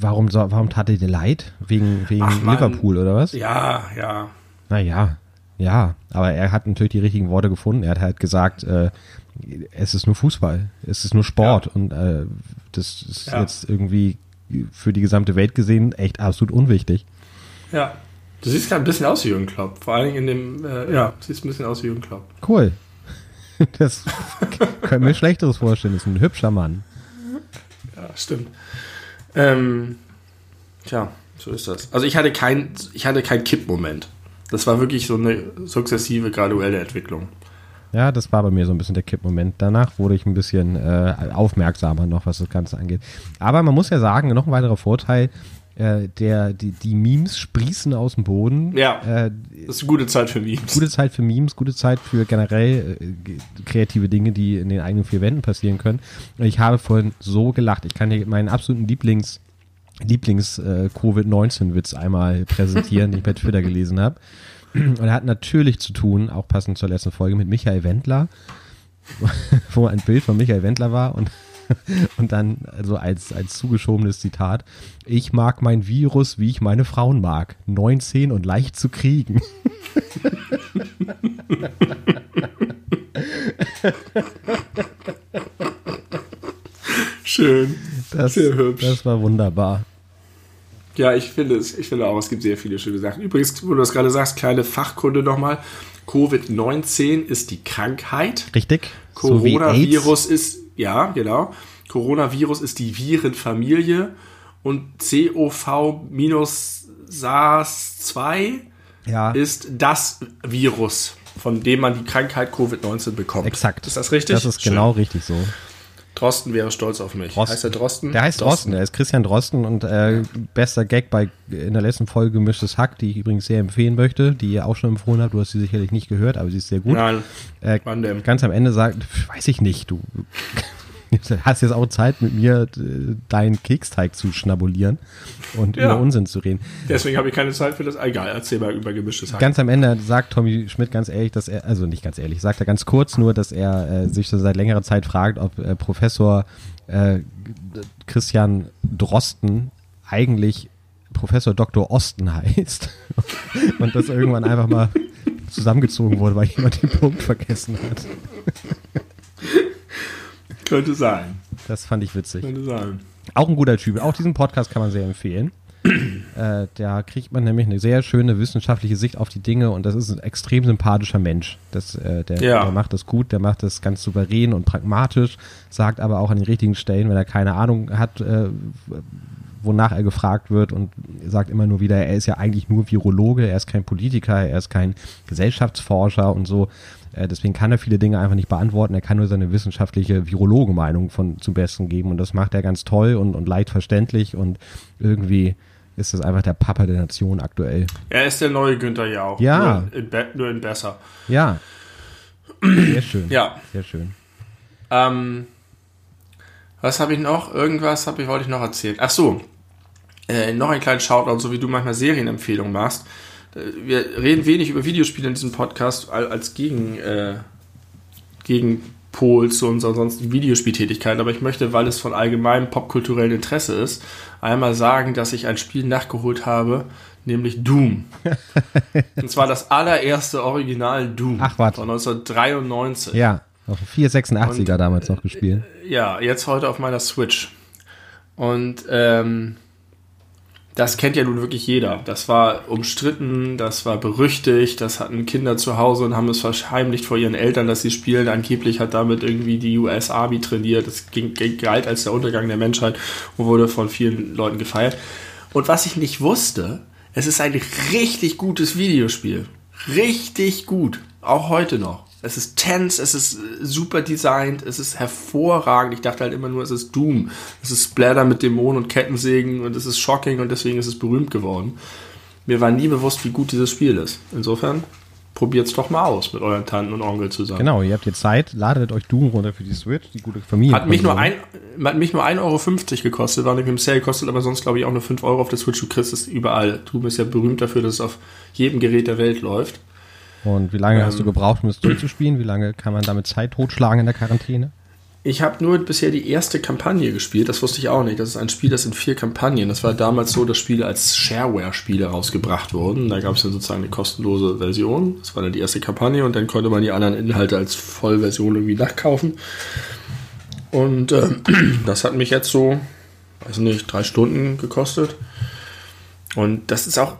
Warum, so, warum tat er dir leid? Wegen, wegen
Ach.
Liverpool oder was?
Ja, ja.
Naja, ja, aber er hat natürlich die richtigen Worte gefunden. Er hat halt gesagt, äh, es ist nur Fußball, es ist nur Sport und äh, das ist
Ja.
jetzt irgendwie für die gesamte Welt gesehen echt absolut unwichtig.
Ja. Du siehst gerade ein bisschen aus wie Jürgen Klopp. Vor allen Dingen in dem, äh, ja, siehst ein bisschen aus wie Jürgen Klopp.
Cool. Das können wir Schlechteres vorstellen. Das ist ein hübscher Mann.
Ja, stimmt. Ähm, tja, so ist das. Also ich hatte kein, ich hatte keinen Kippmoment. Das war wirklich so eine sukzessive, graduelle Entwicklung.
Ja, das war bei mir so ein bisschen der Kippmoment. Danach wurde ich ein bisschen äh, aufmerksamer noch, was das Ganze angeht. Aber man muss ja sagen, noch ein weiterer Vorteil, äh, der, die, die Memes sprießen aus dem Boden.
Ja.
Äh,
Das ist eine gute Zeit für Memes.
gute Zeit für Memes, gute Zeit für generell äh, kreative Dinge, die in den eigenen vier Wänden passieren können. Und ich habe vorhin so gelacht. Ich kann dir meinen absoluten Lieblings Lieblings äh, Covid-19-Witz einmal präsentieren, den ich bei Twitter gelesen habe. Und er hat natürlich zu tun, auch passend zur letzten Folge, mit Michael Wendler, wo ein Bild von Michael Wendler war und, und dann also als, als zugeschobenes Zitat, ich mag mein Virus, wie ich meine Frauen mag. 19 und leicht zu kriegen.
Schön.
Das,
Sehr hübsch.
das war wunderbar.
Ja, ich finde es, ich finde auch, es gibt sehr viele schöne Sachen. Übrigens, wo du das gerade sagst, kleine Fachkunde nochmal. Covid-19 ist die Krankheit.
Richtig? So.
Coronavirus ist, ja, genau. Coronavirus ist die Virenfamilie und COV-SARS-2
Ja,
ist das Virus von dem man die Krankheit Covid-19 bekommt.
Exakt.
Ist das richtig?
Das ist
Schön.
genau richtig so.
Drosten wäre stolz auf mich.
Drosten.
Heißt der Drosten?
Der heißt Drosten, der ist Christian Drosten und äh, bester Gag bei in der letzten Folge Gemischtes Hack, die ich übrigens sehr empfehlen möchte, die ihr auch schon empfohlen habt. Du hast sie sicherlich nicht gehört, aber sie ist sehr gut.
Nein.
Äh,
Wann denn?
ganz am Ende sagt, weiß ich nicht, du hast jetzt auch Zeit mit mir äh, deinen Keksteig zu schnabulieren und
Ja.
über Unsinn zu reden.
Deswegen habe ich keine Zeit für das. Egal, erzähl mal über gemischtes Hack.
Ganz am Ende sagt Tommy Schmidt ganz ehrlich, dass er, also nicht ganz ehrlich, sagt er ganz kurz nur, dass er äh, sich schon seit längerer Zeit fragt, ob äh, Professor äh, Christian Drosten eigentlich Professor Dr. Osten heißt. Und das irgendwann einfach mal zusammengezogen wurde, weil jemand den Punkt vergessen hat.
Könnte sein.
Das fand ich witzig.
Könnte sein.
Auch ein guter Typ. Auch diesen Podcast kann man sehr empfehlen. äh, da kriegt man nämlich eine sehr schöne wissenschaftliche Sicht auf die Dinge und das ist ein extrem sympathischer Mensch. Das, äh, der,
Ja.
der macht das gut, der macht das ganz souverän und pragmatisch, sagt aber auch an den richtigen Stellen, wenn er keine Ahnung hat, äh, wonach er gefragt wird und sagt immer nur wieder, er ist ja eigentlich nur Virologe, er ist kein Politiker, er ist kein Gesellschaftsforscher und so. Äh, deswegen kann er viele Dinge einfach nicht beantworten. Er kann nur seine wissenschaftliche Virologenmeinung von zum Besten geben und das macht er ganz toll und, und leicht verständlich und irgendwie ist das einfach der Papa der Nation aktuell.
Er ist der neue Günther Jauch.
Ja.
Nur in, nur in besser.
Ja. Sehr schön.
Ja.
Sehr schön.
Ähm, was habe ich noch? Irgendwas habe ich, wollte ich noch erzählen. Ach so. Äh, noch ein kleinen Shoutout, so wie du manchmal Serienempfehlungen machst. Äh, Wir reden wenig über Videospiele in diesem Podcast al- als Gegen, äh, Gegenpol zu unserer sonstigen Videospieltätigkeit, aber ich möchte, weil es von allgemeinem popkulturellem Interesse ist, einmal sagen, dass ich ein Spiel nachgeholt habe, nämlich Doom. Und zwar das allererste Original Doom
Ach, was.
von 1993.
Ja. Auf dem 486er
Und,
damals noch gespielt.
Ja, jetzt heute auf meiner Switch. Und ähm, das kennt ja nun wirklich jeder. Das war umstritten, das war berüchtigt, das hatten Kinder zu Hause und haben es verheimlicht vor ihren Eltern, dass sie spielen. Angeblich hat damit irgendwie die US Army trainiert. Das ging, galt als der Untergang der Menschheit und wurde von vielen Leuten gefeiert. Und was ich nicht wusste, es ist ein richtig gutes Videospiel. Richtig gut. Auch heute noch. Es ist tense, es ist äh, super designt, es ist hervorragend. Ich dachte halt immer nur, es ist Doom. Es ist Splatter mit Dämonen und Kettensägen und es ist shocking und deswegen ist es berühmt geworden. Mir war nie bewusst, wie gut dieses Spiel ist. Insofern probiert es doch mal aus mit euren Tanten und Onkel zusammen.
Genau, ihr habt jetzt Zeit, ladet euch Doom runter für die Switch, die gute Familie.
Hat mich nur ein, hat mich nur 1,50 Euro gekostet, war nämlich im Sale, kostet aber sonst glaube ich auch nur 5 Euro auf der Switch. Du kriegst es überall. Doom ist ja berühmt dafür, dass es auf jedem Gerät der Welt läuft.
Und wie lange hast
Ähm.
du gebraucht, um es durchzuspielen? Wie lange kann man damit Zeit totschlagen in der Quarantäne?
Ich habe nur bisher die erste Kampagne gespielt, das wusste ich auch nicht. Das ist ein Spiel, das sind vier Kampagnen. Das war damals so, dass Spiele als Shareware-Spiele rausgebracht wurden. Da gab es dann sozusagen eine kostenlose Version. Das war dann die erste Kampagne und dann konnte man die anderen Inhalte als Vollversion irgendwie nachkaufen. Und äh, das hat mich jetzt so, weiß nicht, drei Stunden gekostet. Und das ist auch,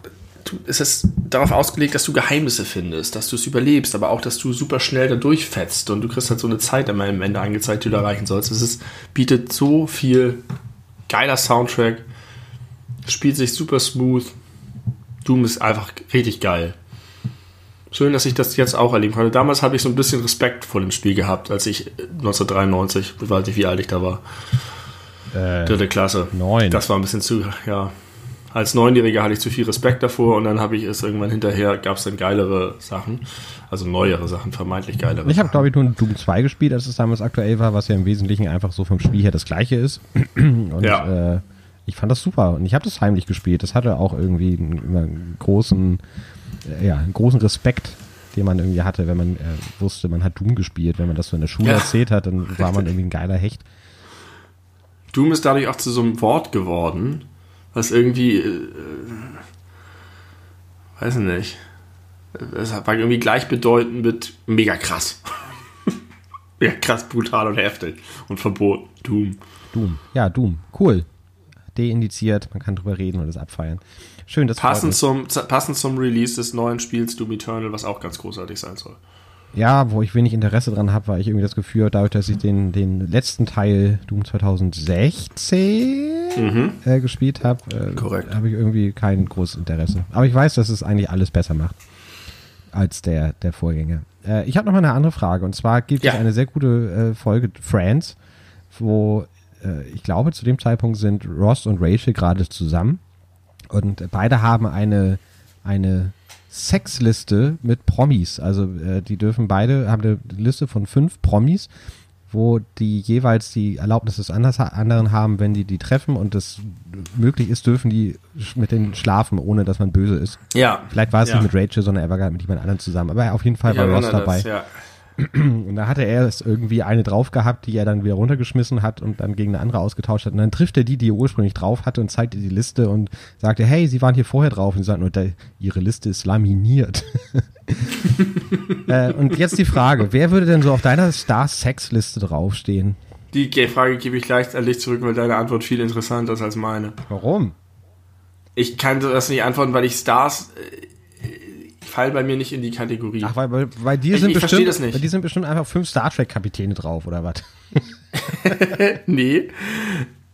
es ist darauf ausgelegt, dass du Geheimnisse findest, dass du es überlebst, aber auch, dass du super schnell da durchfetzt und du kriegst halt so eine Zeit am Ende angezeigt, die du erreichen sollst. Es ist, bietet so viel geiler Soundtrack, spielt sich super smooth. Doom ist einfach richtig geil. Schön, dass ich das jetzt auch erleben konnte. Damals habe ich so ein bisschen Respekt vor dem Spiel gehabt, als ich 1993, ich weiß nicht, wie alt ich da war,
Äh,
dritte Klasse.
neun.
Das war ein bisschen zu, ja. Als Neunjähriger hatte ich zu viel Respekt davor und dann habe ich es irgendwann hinterher, gab es dann geilere Sachen, also neuere Sachen, vermeintlich geilere.
Ich habe, glaube ich, nur Doom 2 gespielt, als es damals aktuell war, was ja im Wesentlichen einfach so vom Spiel her das gleiche ist. Und
Ja.
äh, ich fand das super. Und ich habe das heimlich gespielt. Das hatte auch irgendwie einen, einen großen, äh, ja, einen großen Respekt, den man irgendwie hatte, wenn man äh, wusste, man hat Doom gespielt. Wenn man das so in der Schule
Ja.
erzählt hat, dann war man irgendwie ein geiler Hecht.
Doom ist dadurch auch zu so einem Wort geworden, was irgendwie, äh, weiß ich nicht, es war irgendwie gleichbedeutend mit mega krass. ja, krass, brutal und heftig und verboten. Doom.
Doom. Ja, Doom. Cool. Deindiziert, man kann drüber reden und es abfeiern. Schön, dass
Passend zum, passend zum Release des neuen Spiels Doom Eternal, was auch ganz großartig sein soll.
Ja, wo ich wenig Interesse dran habe, weil ich irgendwie das Gefühl habe, dadurch, dass ich den, den letzten Teil Doom 2016 äh, gespielt habe, äh,
Mhm.
Habe ich irgendwie kein großes Interesse. Aber ich weiß, dass es eigentlich alles besser macht als der, der Vorgänger. Äh, ich habe noch mal eine andere Frage. Und zwar gibt
Ja.
es eine sehr gute äh, Folge Friends, wo äh, ich glaube, zu dem Zeitpunkt sind Ross und Rachel gerade zusammen. Und beide haben eine, eine Sexliste mit Promis. Also äh, die dürfen beide, haben eine Liste von fünf Promis, wo die jeweils die Erlaubnis des anderen haben, wenn die die treffen und das möglich ist, dürfen die mit denen schlafen, ohne dass man böse ist.
Ja.
Vielleicht war es
Ja.
nicht mit Rachel, sondern er war gerade mit jemand anderem zusammen. Aber auf jeden Fall
Ich
war Ross dabei.
das, ja.
Und da hatte er es irgendwie eine drauf gehabt, die er dann wieder runtergeschmissen hat und dann gegen eine andere ausgetauscht hat. Und dann trifft er die, die er ursprünglich drauf hatte und zeigt ihr die Liste und sagte, hey, sie waren hier vorher drauf. Und sie sagt nur, "Da- ihre Liste ist laminiert. äh, und jetzt die Frage, wer würde denn so auf deiner Star-Sex-Liste draufstehen?
Die Ge- Frage gebe ich gleich an dich zurück, weil deine Antwort viel interessanter ist als meine.
Warum?
Ich kann das nicht antworten, weil ich Stars fallen bei mir nicht in die Kategorie.
Ach, weil bei, bei dir
Ich-
sind
ich verstehe
bestimmt,
das nicht.
bei dir sind bestimmt einfach fünf Star Trek-Kapitäne drauf, oder was?
nee.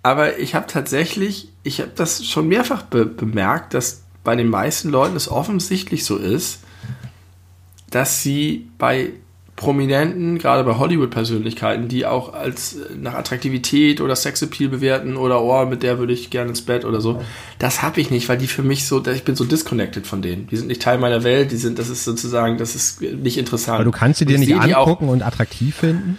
Aber ich habe tatsächlich, ich habe das schon mehrfach be bemerkt, dass bei den meisten Leuten es offensichtlich so ist, dass sie bei Prominenten, gerade bei Hollywood-Persönlichkeiten, die auch als äh, nach Attraktivität oder Sexappeal bewerten oder oh, mit der würde ich gerne ins Bett oder so, das habe ich nicht, weil die für mich so, ich bin so disconnected von denen. Die sind nicht Teil meiner Welt, die sind, das ist sozusagen, das ist nicht interessant.
Aber du kannst sie dir
ich
nicht
die auch-
angucken und attraktiv finden?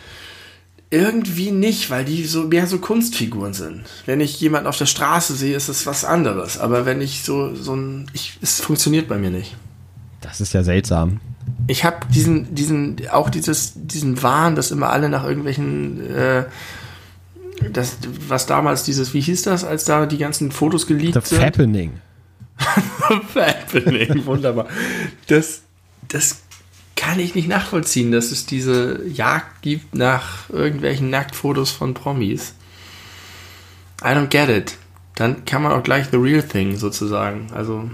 Irgendwie nicht, weil die so mehr so Kunstfiguren sind. Wenn ich jemanden auf der Straße sehe, ist es was anderes. Aber wenn ich so so ein, ich, es funktioniert bei mir nicht.
Das ist ja seltsam.
Ich habe diesen diesen auch dieses diesen Wahn, dass immer alle nach irgendwelchen äh, das was damals dieses wie hieß das, als da die ganzen Fotos
The
geleakt sind?
Fappening.
Fappening, wunderbar. Das, das kann ich nicht nachvollziehen, dass es diese Jagd gibt nach irgendwelchen Nacktfotos von Promis. I don't get it. Dann kann man auch gleich the real thing sozusagen. Also.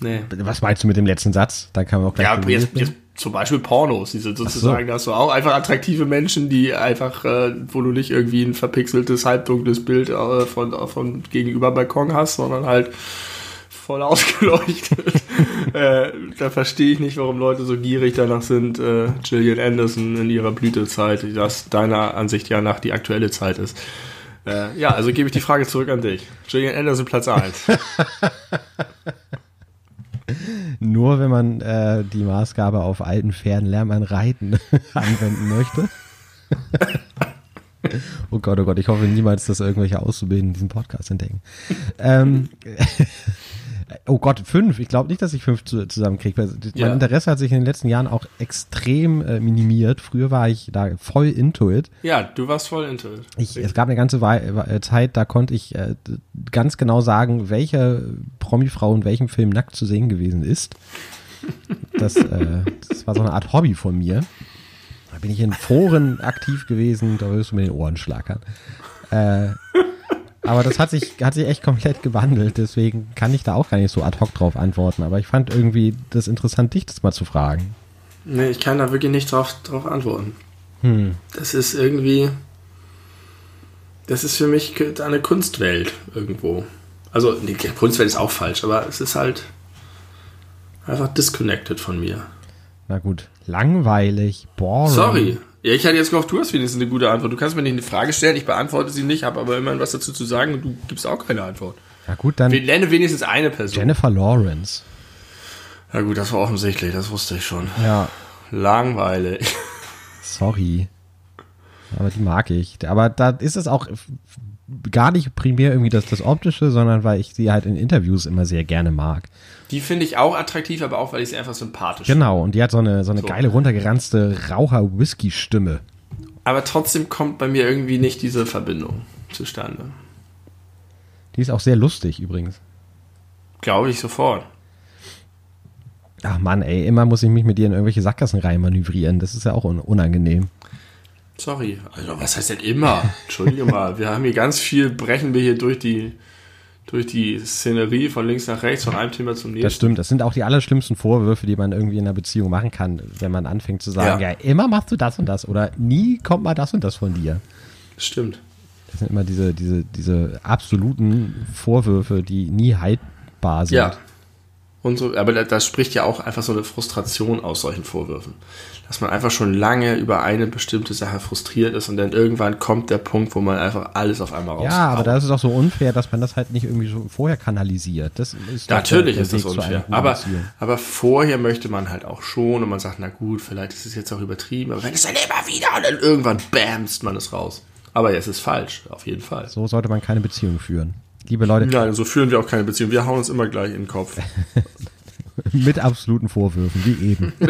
Nee.
Was meinst du mit dem letzten Satz? Da kann man auch gleich
Ja, jetzt, jetzt zum Beispiel Pornos, die sind sozusagen, da hast du auch einfach attraktive Menschen, die einfach, äh, wo du nicht irgendwie ein verpixeltes, halbdunkles Bild äh, von, von gegenüber Balkon hast, sondern halt voll ausgeleuchtet. äh, da verstehe ich nicht, warum Leute so gierig danach sind, äh, Gillian Anderson in ihrer Blütezeit, das deiner Ansicht ja nach die aktuelle Zeit ist. Äh, ja, also gebe ich die Frage zurück an dich. Gillian Anderson Platz 1.
Nur wenn man äh, die Maßgabe auf alten Pferden lernt man reiten anwenden möchte. oh Gott, oh Gott, ich hoffe niemals, dass irgendwelche Auszubildenden diesen Podcast entdecken. ähm, oh Gott, fünf. Ich glaube nicht, dass ich fünf zu, zusammenkriege. Mein
Ja.
Interesse hat sich in den letzten Jahren auch extrem äh, minimiert. Früher war ich da voll into it.
ja, du warst voll into it.
Ich, es gab eine ganze Wei äh, Zeit, da konnte ich äh, ganz genau sagen, welche Promifrau in welchem Film nackt zu sehen gewesen ist. Das, äh, das war so eine Art Hobby von mir. Da bin ich in Foren aktiv gewesen, da wirst du mir den Ohren schlackern. Äh, aber das hat sich, hat sich echt komplett gewandelt, deswegen kann ich da auch gar nicht so ad hoc drauf antworten. Aber ich fand irgendwie das interessant, dich das mal zu fragen.
Nee, ich kann da wirklich nicht drauf, drauf antworten.
Hm.
Das ist irgendwie. Das ist für mich eine Kunstwelt irgendwo. Also, die Kunstwelt ist auch falsch, aber es ist halt einfach disconnected von mir.
Na gut, langweilig, boring.
Sorry. Ja, ich hatte jetzt gehofft, du hast wenigstens eine gute Antwort. Du kannst mir nicht eine Frage stellen, ich beantworte sie nicht, habe aber immerhin was dazu zu sagen und du gibst auch keine Antwort.
Na gut, dann
Wir nennen wenigstens eine Person.
Jennifer Lawrence.
Ja gut, das war offensichtlich, das wusste ich schon.
Ja,
Langweilig.
sorry. Aber die mag ich. Aber da ist es auch gar nicht primär irgendwie das, das Optische, sondern weil ich sie halt in Interviews immer sehr gerne mag.
Die finde ich auch attraktiv, aber auch, weil ich sie einfach sympathisch finde.
Genau, und die hat so eine, so eine
So.
geile, runtergeranzte Raucher-Whisky-Stimme.
Aber trotzdem kommt bei mir irgendwie nicht diese Verbindung zustande.
Die ist auch sehr lustig übrigens.
Glaube ich sofort.
Ach Mann, ey, immer muss ich mich mit dir in irgendwelche Sackgassen reinmanövrieren. Das ist ja auch un unangenehm.
Sorry. Also, was heißt denn immer? Entschuldige mal. Wir haben hier ganz viel, brechen wir hier durch die, durch die Szenerie von links nach rechts, von einem Thema zum nächsten.
Das stimmt. Das sind auch die allerschlimmsten Vorwürfe, die man irgendwie in einer Beziehung machen kann, wenn man anfängt zu sagen, ja,
Ja.
immer machst du das und das oder nie kommt mal das und das von dir.
Stimmt.
Das sind immer diese, diese, diese absoluten Vorwürfe, die nie haltbar sind.
Ja. Und so. Aber das spricht ja auch einfach so eine Frustration aus solchen Vorwürfen. Dass man einfach schon lange über eine bestimmte Sache frustriert ist und dann irgendwann kommt der Punkt, wo man einfach alles auf einmal raushaut.
Ja, aber da ist es auch so unfair, dass man das halt nicht irgendwie so vorher kanalisiert. Das ist
Natürlich der, der ist das unfair. Aber, aber vorher möchte man halt auch schon und man sagt, na gut, vielleicht ist es jetzt auch übertrieben, aber wenn es dann immer wieder und dann irgendwann bamst man es raus. Aber es ist falsch, auf jeden Fall.
So sollte man keine Beziehung führen. Liebe Leute.
Nein, so führen wir auch keine Beziehung. Wir hauen uns immer gleich in den Kopf.
Mit absoluten Vorwürfen, wie eben.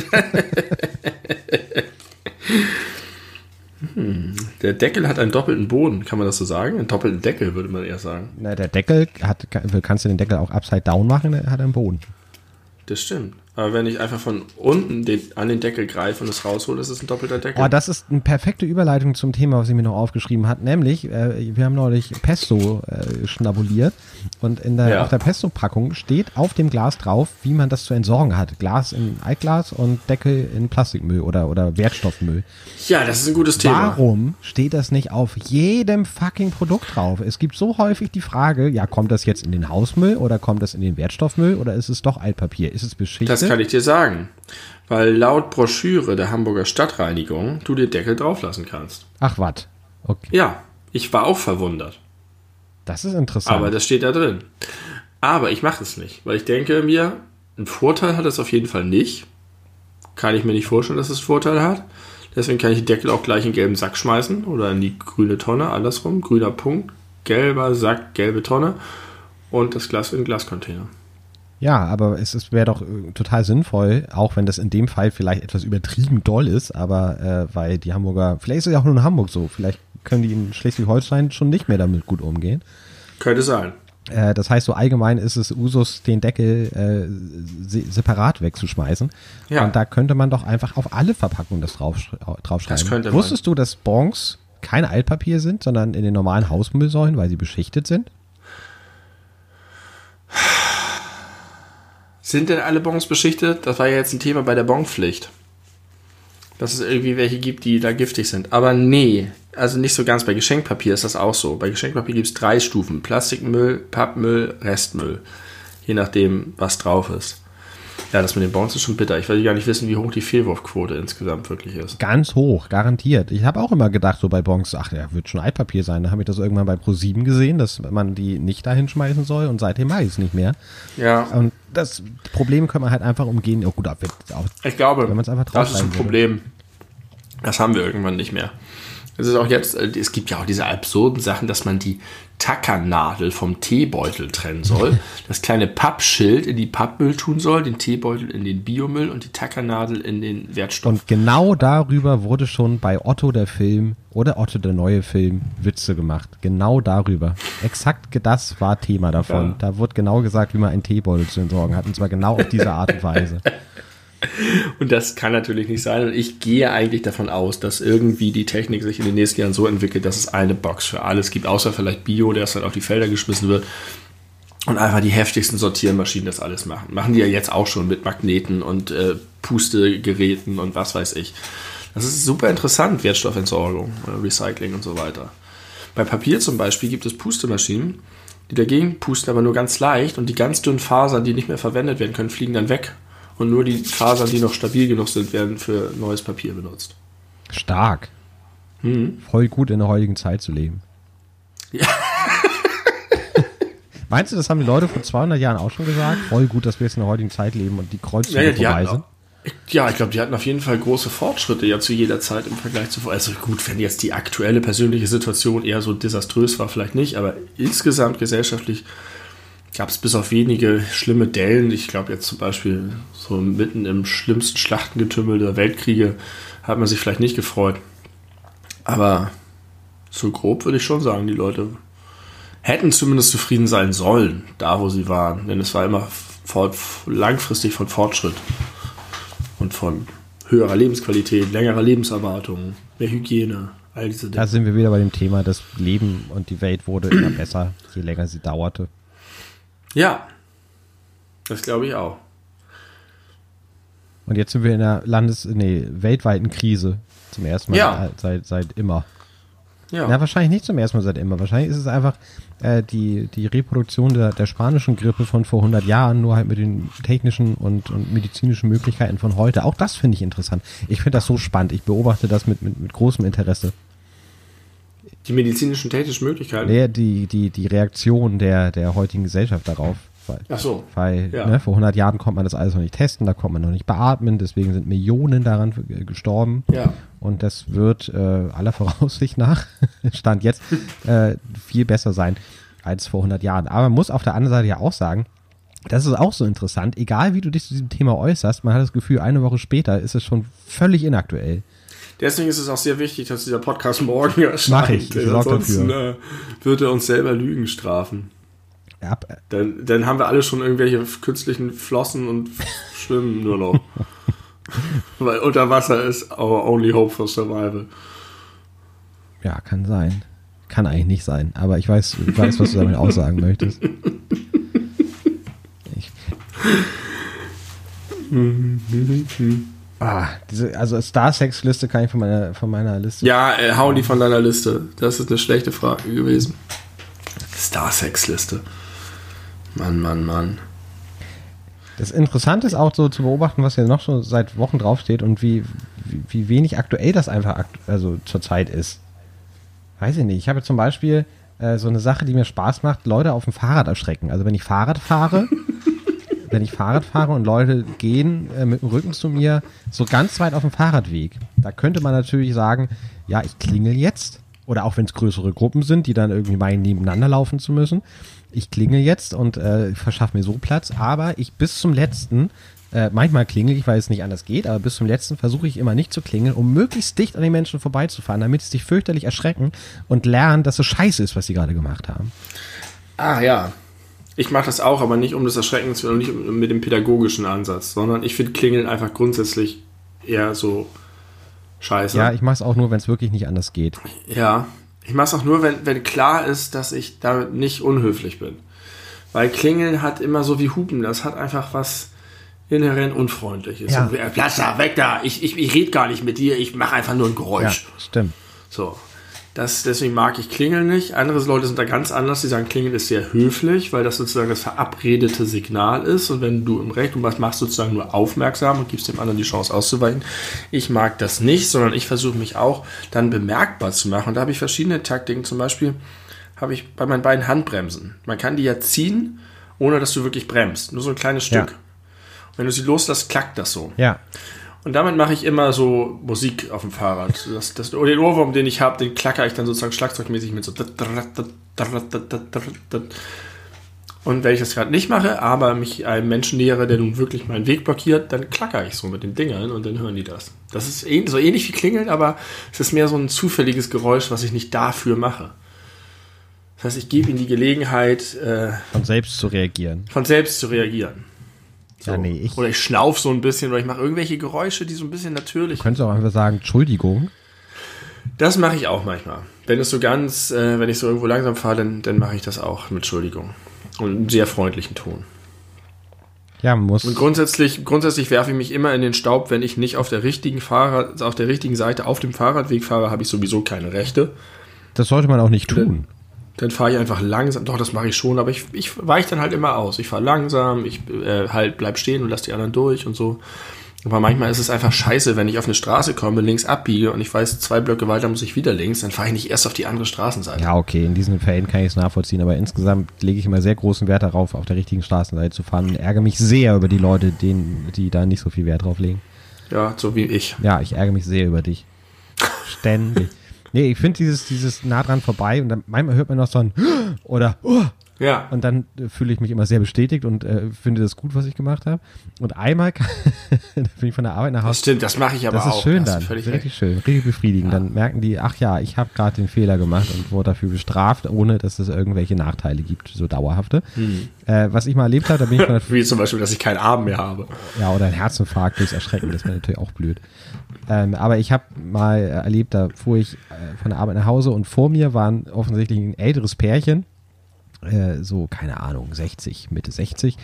hm. Der Deckel hat einen doppelten Boden, kann man das so sagen? Einen doppelten Deckel, würde man eher sagen.
Na, der Deckel hat, kannst du den Deckel auch upside down machen, der hat einen Boden.
Das stimmt. Aber wenn ich einfach von unten den, an den Deckel greife und es raushole, ist es ein doppelter Deckel.
Oh, das ist eine perfekte Überleitung zum Thema, was ich mir noch aufgeschrieben hat. Nämlich, äh, wir haben neulich Pesto äh, schnabuliert und in der, ja. auf der Pesto-Packung steht auf dem Glas drauf, wie man das zu entsorgen hat. Glas in Altglas und Deckel in Plastikmüll oder, oder Wertstoffmüll.
Ja, das ist ein gutes Thema.
Warum steht das nicht auf jedem fucking Produkt drauf? Es gibt so häufig die Frage, ja, kommt das jetzt in den Hausmüll oder kommt das in den Wertstoffmüll oder ist es doch Altpapier? Ist es beschichtet?
Kann ich dir sagen. Weil laut Broschüre der Hamburger Stadtreinigung du dir Deckel drauflassen kannst.
Ach, was?
Okay. Ja, ich war auch verwundert.
Das ist interessant.
Aber das steht da drin. Aber ich mache es nicht, weil ich denke mir, einen Vorteil hat es auf jeden Fall nicht. Kann ich mir nicht vorstellen, dass es einen Vorteil hat. Deswegen kann ich die Deckel auch gleich in den gelben Sack schmeißen oder in die grüne Tonne, andersrum. Grüner Punkt, gelber Sack, gelbe Tonne und das Glas in den Glascontainer.
Ja, aber es, es wäre doch äh, total sinnvoll, auch wenn das in dem Fall vielleicht etwas übertrieben doll ist, aber äh, weil die Hamburger, vielleicht ist es ja auch nur in Hamburg so, vielleicht können die in Schleswig-Holstein schon nicht mehr damit gut umgehen.
Könnte sein.
Äh, das heißt, so allgemein ist es Usus, den Deckel äh, se separat wegzuschmeißen. Ja. Und da könnte man doch einfach auf alle Verpackungen das drauf, draufschreiben. Das könnte Wusstest man. du, dass Bonks kein Altpapier sind, sondern in den normalen Hausmüllsäulen, weil sie beschichtet sind?
Sind denn alle Bons beschichtet? Das war ja jetzt ein Thema bei der Bonpflicht. Dass es irgendwie welche gibt, die da giftig sind. Aber nee, also nicht so ganz. Bei Geschenkpapier ist das auch so. Bei Geschenkpapier gibt es drei Stufen. Plastikmüll, Pappmüll, Restmüll. Je nachdem, was drauf ist. Ja, das mit den Bonds ist schon bitter. Ich will gar nicht wissen, wie hoch die Fehlwurfquote insgesamt wirklich ist.
Ganz hoch, garantiert. Ich habe auch immer gedacht, so bei Bonds, ach, ja, wird schon Altpapier sein. Da habe ich das irgendwann bei Pro7 gesehen, dass man die nicht dahin schmeißen soll und seitdem mache ich es nicht mehr.
Ja.
Und das Problem kann man halt einfach umgehen. Oh, gut, auch,
ich glaube, wenn einfach das ist ein Problem. Das haben wir irgendwann nicht mehr. Es ist auch jetzt, äh, es gibt ja auch diese absurden Sachen, dass man die Tackernadel vom Teebeutel trennen soll, das kleine Pappschild in die Pappmüll tun soll, den Teebeutel in den Biomüll und die Tackernadel in den Wertstoff. Und
genau darüber wurde schon bei Otto der Film oder Otto der neue Film Witze gemacht. Genau darüber. Exakt das war Thema davon. Ja. Da wurde genau gesagt, wie man einen Teebeutel zu entsorgen hat. Und zwar genau auf diese Art und Weise.
Und das kann natürlich nicht sein. Und ich gehe eigentlich davon aus, dass irgendwie die Technik sich in den nächsten Jahren so entwickelt, dass es eine Box für alles gibt, außer vielleicht Bio, der es dann auf die Felder geschmissen wird. Und einfach die heftigsten Sortiermaschinen das alles machen. Machen die ja jetzt auch schon mit Magneten und äh, Pustegeräten und was weiß ich. Das ist super interessant, Wertstoffentsorgung, äh, Recycling und so weiter. Bei Papier zum Beispiel gibt es Pustemaschinen, die dagegen pusten, aber nur ganz leicht und die ganz dünnen Fasern, die nicht mehr verwendet werden können, fliegen dann weg und nur die Fasern, die noch stabil genug sind, werden für neues Papier benutzt.
Stark. Hm. Voll gut in der heutigen Zeit zu leben. Ja. Meinst du, das haben die Leute vor 200 Jahren auch schon gesagt? Voll gut, dass wir jetzt in der heutigen Zeit leben und die Kreuzzüge ja, ja, vorbei sind.
Ja, ich glaube, die hatten auf jeden Fall große Fortschritte ja zu jeder Zeit im Vergleich zu Also gut, wenn jetzt die aktuelle persönliche Situation eher so desaströs war, vielleicht nicht, aber insgesamt gesellschaftlich gab es bis auf wenige schlimme Dellen. Ich glaube jetzt zum Beispiel so mitten im schlimmsten Schlachtengetümmel der Weltkriege hat man sich vielleicht nicht gefreut. Aber so grob würde ich schon sagen, die Leute hätten zumindest zufrieden sein sollen, da wo sie waren. Denn es war immer langfristig von Fortschritt und von höherer Lebensqualität, längerer Lebenserwartung, mehr Hygiene, all diese
Dinge. Da sind wir wieder bei dem Thema, das Leben und die Welt wurde immer besser, je länger sie dauerte.
Ja, das glaube ich auch.
Und jetzt sind wir in der Landes-, nee, weltweiten Krise. Zum ersten Mal ja. seit, seit immer. Ja. Na, wahrscheinlich nicht zum ersten Mal seit immer. Wahrscheinlich ist es einfach äh, die, die Reproduktion der, der spanischen Grippe von vor 100 Jahren, nur halt mit den technischen und, und medizinischen Möglichkeiten von heute. Auch das finde ich interessant. Ich finde das so spannend. Ich beobachte das mit, mit, mit großem Interesse.
Die medizinischen technischen Möglichkeiten?
Nee, die, die, die Reaktion der, der heutigen Gesellschaft darauf.
Weil, Ach so.
Weil ja. ne, vor 100 Jahren konnte man das alles noch nicht testen, da konnte man noch nicht beatmen, deswegen sind Millionen daran gestorben.
Ja.
Und das wird äh, aller Voraussicht nach, Stand jetzt, äh, viel besser sein als vor 100 Jahren. Aber man muss auf der anderen Seite ja auch sagen, das ist auch so interessant, egal wie du dich zu diesem Thema äußerst, man hat das Gefühl, eine Woche später ist es schon völlig inaktuell.
Deswegen ist es auch sehr wichtig, dass dieser Podcast morgen erscheint.
Mach ich, ich
ansonsten äh, wird er uns selber Lügen strafen. Ja, dann, dann haben wir alle schon irgendwelche künstlichen Flossen und schwimmen nur noch. Weil unter Wasser ist our only hope for survival.
Ja, kann sein. Kann eigentlich nicht sein, aber ich weiß, ich weiß was du damit aussagen möchtest. Ich. ah, diese, also Star-Sex-Liste kann ich von meiner, von meiner Liste.
Ja, äh, hau die von deiner Liste. Das ist eine schlechte Frage gewesen. Star-Sex-Liste. Mann, Mann, Mann.
Das Interessante ist auch so zu beobachten, was hier noch schon seit Wochen draufsteht und wie, wie, wie wenig aktuell das einfach also zurzeit ist. Weiß ich nicht. Ich habe zum Beispiel äh, so eine Sache, die mir Spaß macht, Leute auf dem Fahrrad erschrecken. Also wenn ich Fahrrad fahre, wenn ich Fahrrad fahre und Leute gehen äh, mit dem Rücken zu mir so ganz weit auf dem Fahrradweg, da könnte man natürlich sagen, ja, ich klingel jetzt. Oder auch wenn es größere Gruppen sind, die dann irgendwie meinen, nebeneinander laufen zu müssen ich klingel jetzt und äh, verschaffe mir so Platz, aber ich bis zum letzten, äh, manchmal klingel ich, weil es nicht anders geht, aber bis zum letzten versuche ich immer nicht zu klingeln, um möglichst dicht an den Menschen vorbeizufahren, damit sie sich fürchterlich erschrecken und lernen, dass es scheiße ist, was sie gerade gemacht haben.
Ah ja. Ich mache das auch, aber nicht um das Erschrecken zu nicht mit dem pädagogischen Ansatz, sondern ich finde Klingeln einfach grundsätzlich eher so scheiße.
Ja, ich mache es auch nur, wenn es wirklich nicht anders geht.
Ja, ich mache es auch nur, wenn, wenn klar ist, dass ich damit nicht unhöflich bin. Weil Klingeln hat immer so wie Hupen, das hat einfach was inhärent Unfreundliches.
Ja.
So, Platz da, weg da, ich, ich, ich rede gar nicht mit dir, ich mache einfach nur ein Geräusch.
Ja, stimmt.
So. Das, deswegen mag ich Klingeln nicht. Andere Leute sind da ganz anders. Die sagen, Klingeln ist sehr höflich, weil das sozusagen das verabredete Signal ist. Und wenn du im Recht und was machst, sozusagen nur aufmerksam und gibst dem anderen die Chance auszuweichen. Ich mag das nicht, sondern ich versuche mich auch dann bemerkbar zu machen. Und da habe ich verschiedene Taktiken. Zum Beispiel habe ich bei meinen beiden Handbremsen. Man kann die ja ziehen, ohne dass du wirklich bremst. Nur so ein kleines Stück. Ja. Wenn du sie loslässt, klackt das so.
Ja.
Und damit mache ich immer so Musik auf dem Fahrrad. Das, das, oder den Ohrwurm, den ich habe, den klacker ich dann sozusagen schlagzeugmäßig mit so. Und wenn ich das gerade nicht mache, aber mich einem Menschen nähere, der nun wirklich meinen Weg blockiert, dann klacker ich so mit den Dingern und dann hören die das. Das ist so ähnlich wie Klingeln, aber es ist mehr so ein zufälliges Geräusch, was ich nicht dafür mache. Das heißt, ich gebe ihnen die Gelegenheit,
äh, von selbst zu reagieren.
Von selbst zu reagieren.
So. Ja, nee, ich
oder ich schnauf so ein bisschen oder ich mache irgendwelche Geräusche, die so ein bisschen natürlich.
Du könntest auch einfach sagen, Entschuldigung.
Das mache ich auch manchmal. Wenn es so ganz, äh, wenn ich so irgendwo langsam fahre, dann, dann mache ich das auch mit Entschuldigung. Und einem sehr freundlichen Ton.
Ja, muss.
Und grundsätzlich, grundsätzlich werfe ich mich immer in den Staub, wenn ich nicht auf der richtigen Fahrrad, auf der richtigen Seite auf dem Fahrradweg fahre, habe ich sowieso keine Rechte.
Das sollte man auch nicht tun
dann fahre ich einfach langsam. Doch, das mache ich schon, aber ich, ich weiche dann halt immer aus. Ich fahre langsam, ich äh, halt bleib stehen und lasse die anderen durch und so. Aber manchmal ist es einfach scheiße, wenn ich auf eine Straße komme, links abbiege und ich weiß, zwei Blöcke weiter muss ich wieder links, dann fahre ich nicht erst auf die andere Straßenseite.
Ja, okay, in diesen Fällen kann ich es nachvollziehen, aber insgesamt lege ich immer sehr großen Wert darauf, auf der richtigen Straßenseite zu fahren und ärgere mich sehr über die Leute, denen, die da nicht so viel Wert drauf legen.
Ja, so wie ich.
Ja, ich ärgere mich sehr über dich. Ständig. Nee, ich finde dieses, dieses nah dran vorbei und dann manchmal hört man noch so ein oder oh,
ja.
Und dann äh, fühle ich mich immer sehr bestätigt und äh, finde das gut, was ich gemacht habe. Und einmal bin ich von der Arbeit nach Hause.
Das stimmt, das mache ich aber
auch.
Das
ist schön dann. Richtig recht. schön, richtig befriedigend. Ja. Dann merken die, ach ja, ich habe gerade den Fehler gemacht und wurde dafür bestraft, ohne dass es irgendwelche Nachteile gibt, so dauerhafte. Hm. Äh, was ich mal erlebt habe, da bin ich von
Wie zum Beispiel, dass ich keinen Arm mehr habe.
Ja, oder ein Herzinfarkt durchs Erschrecken, das wäre natürlich auch blöd. Ähm, aber ich habe mal erlebt, da fuhr ich äh, von der Arbeit nach Hause und vor mir waren offensichtlich ein älteres Pärchen, äh, so, keine Ahnung, 60, Mitte 60.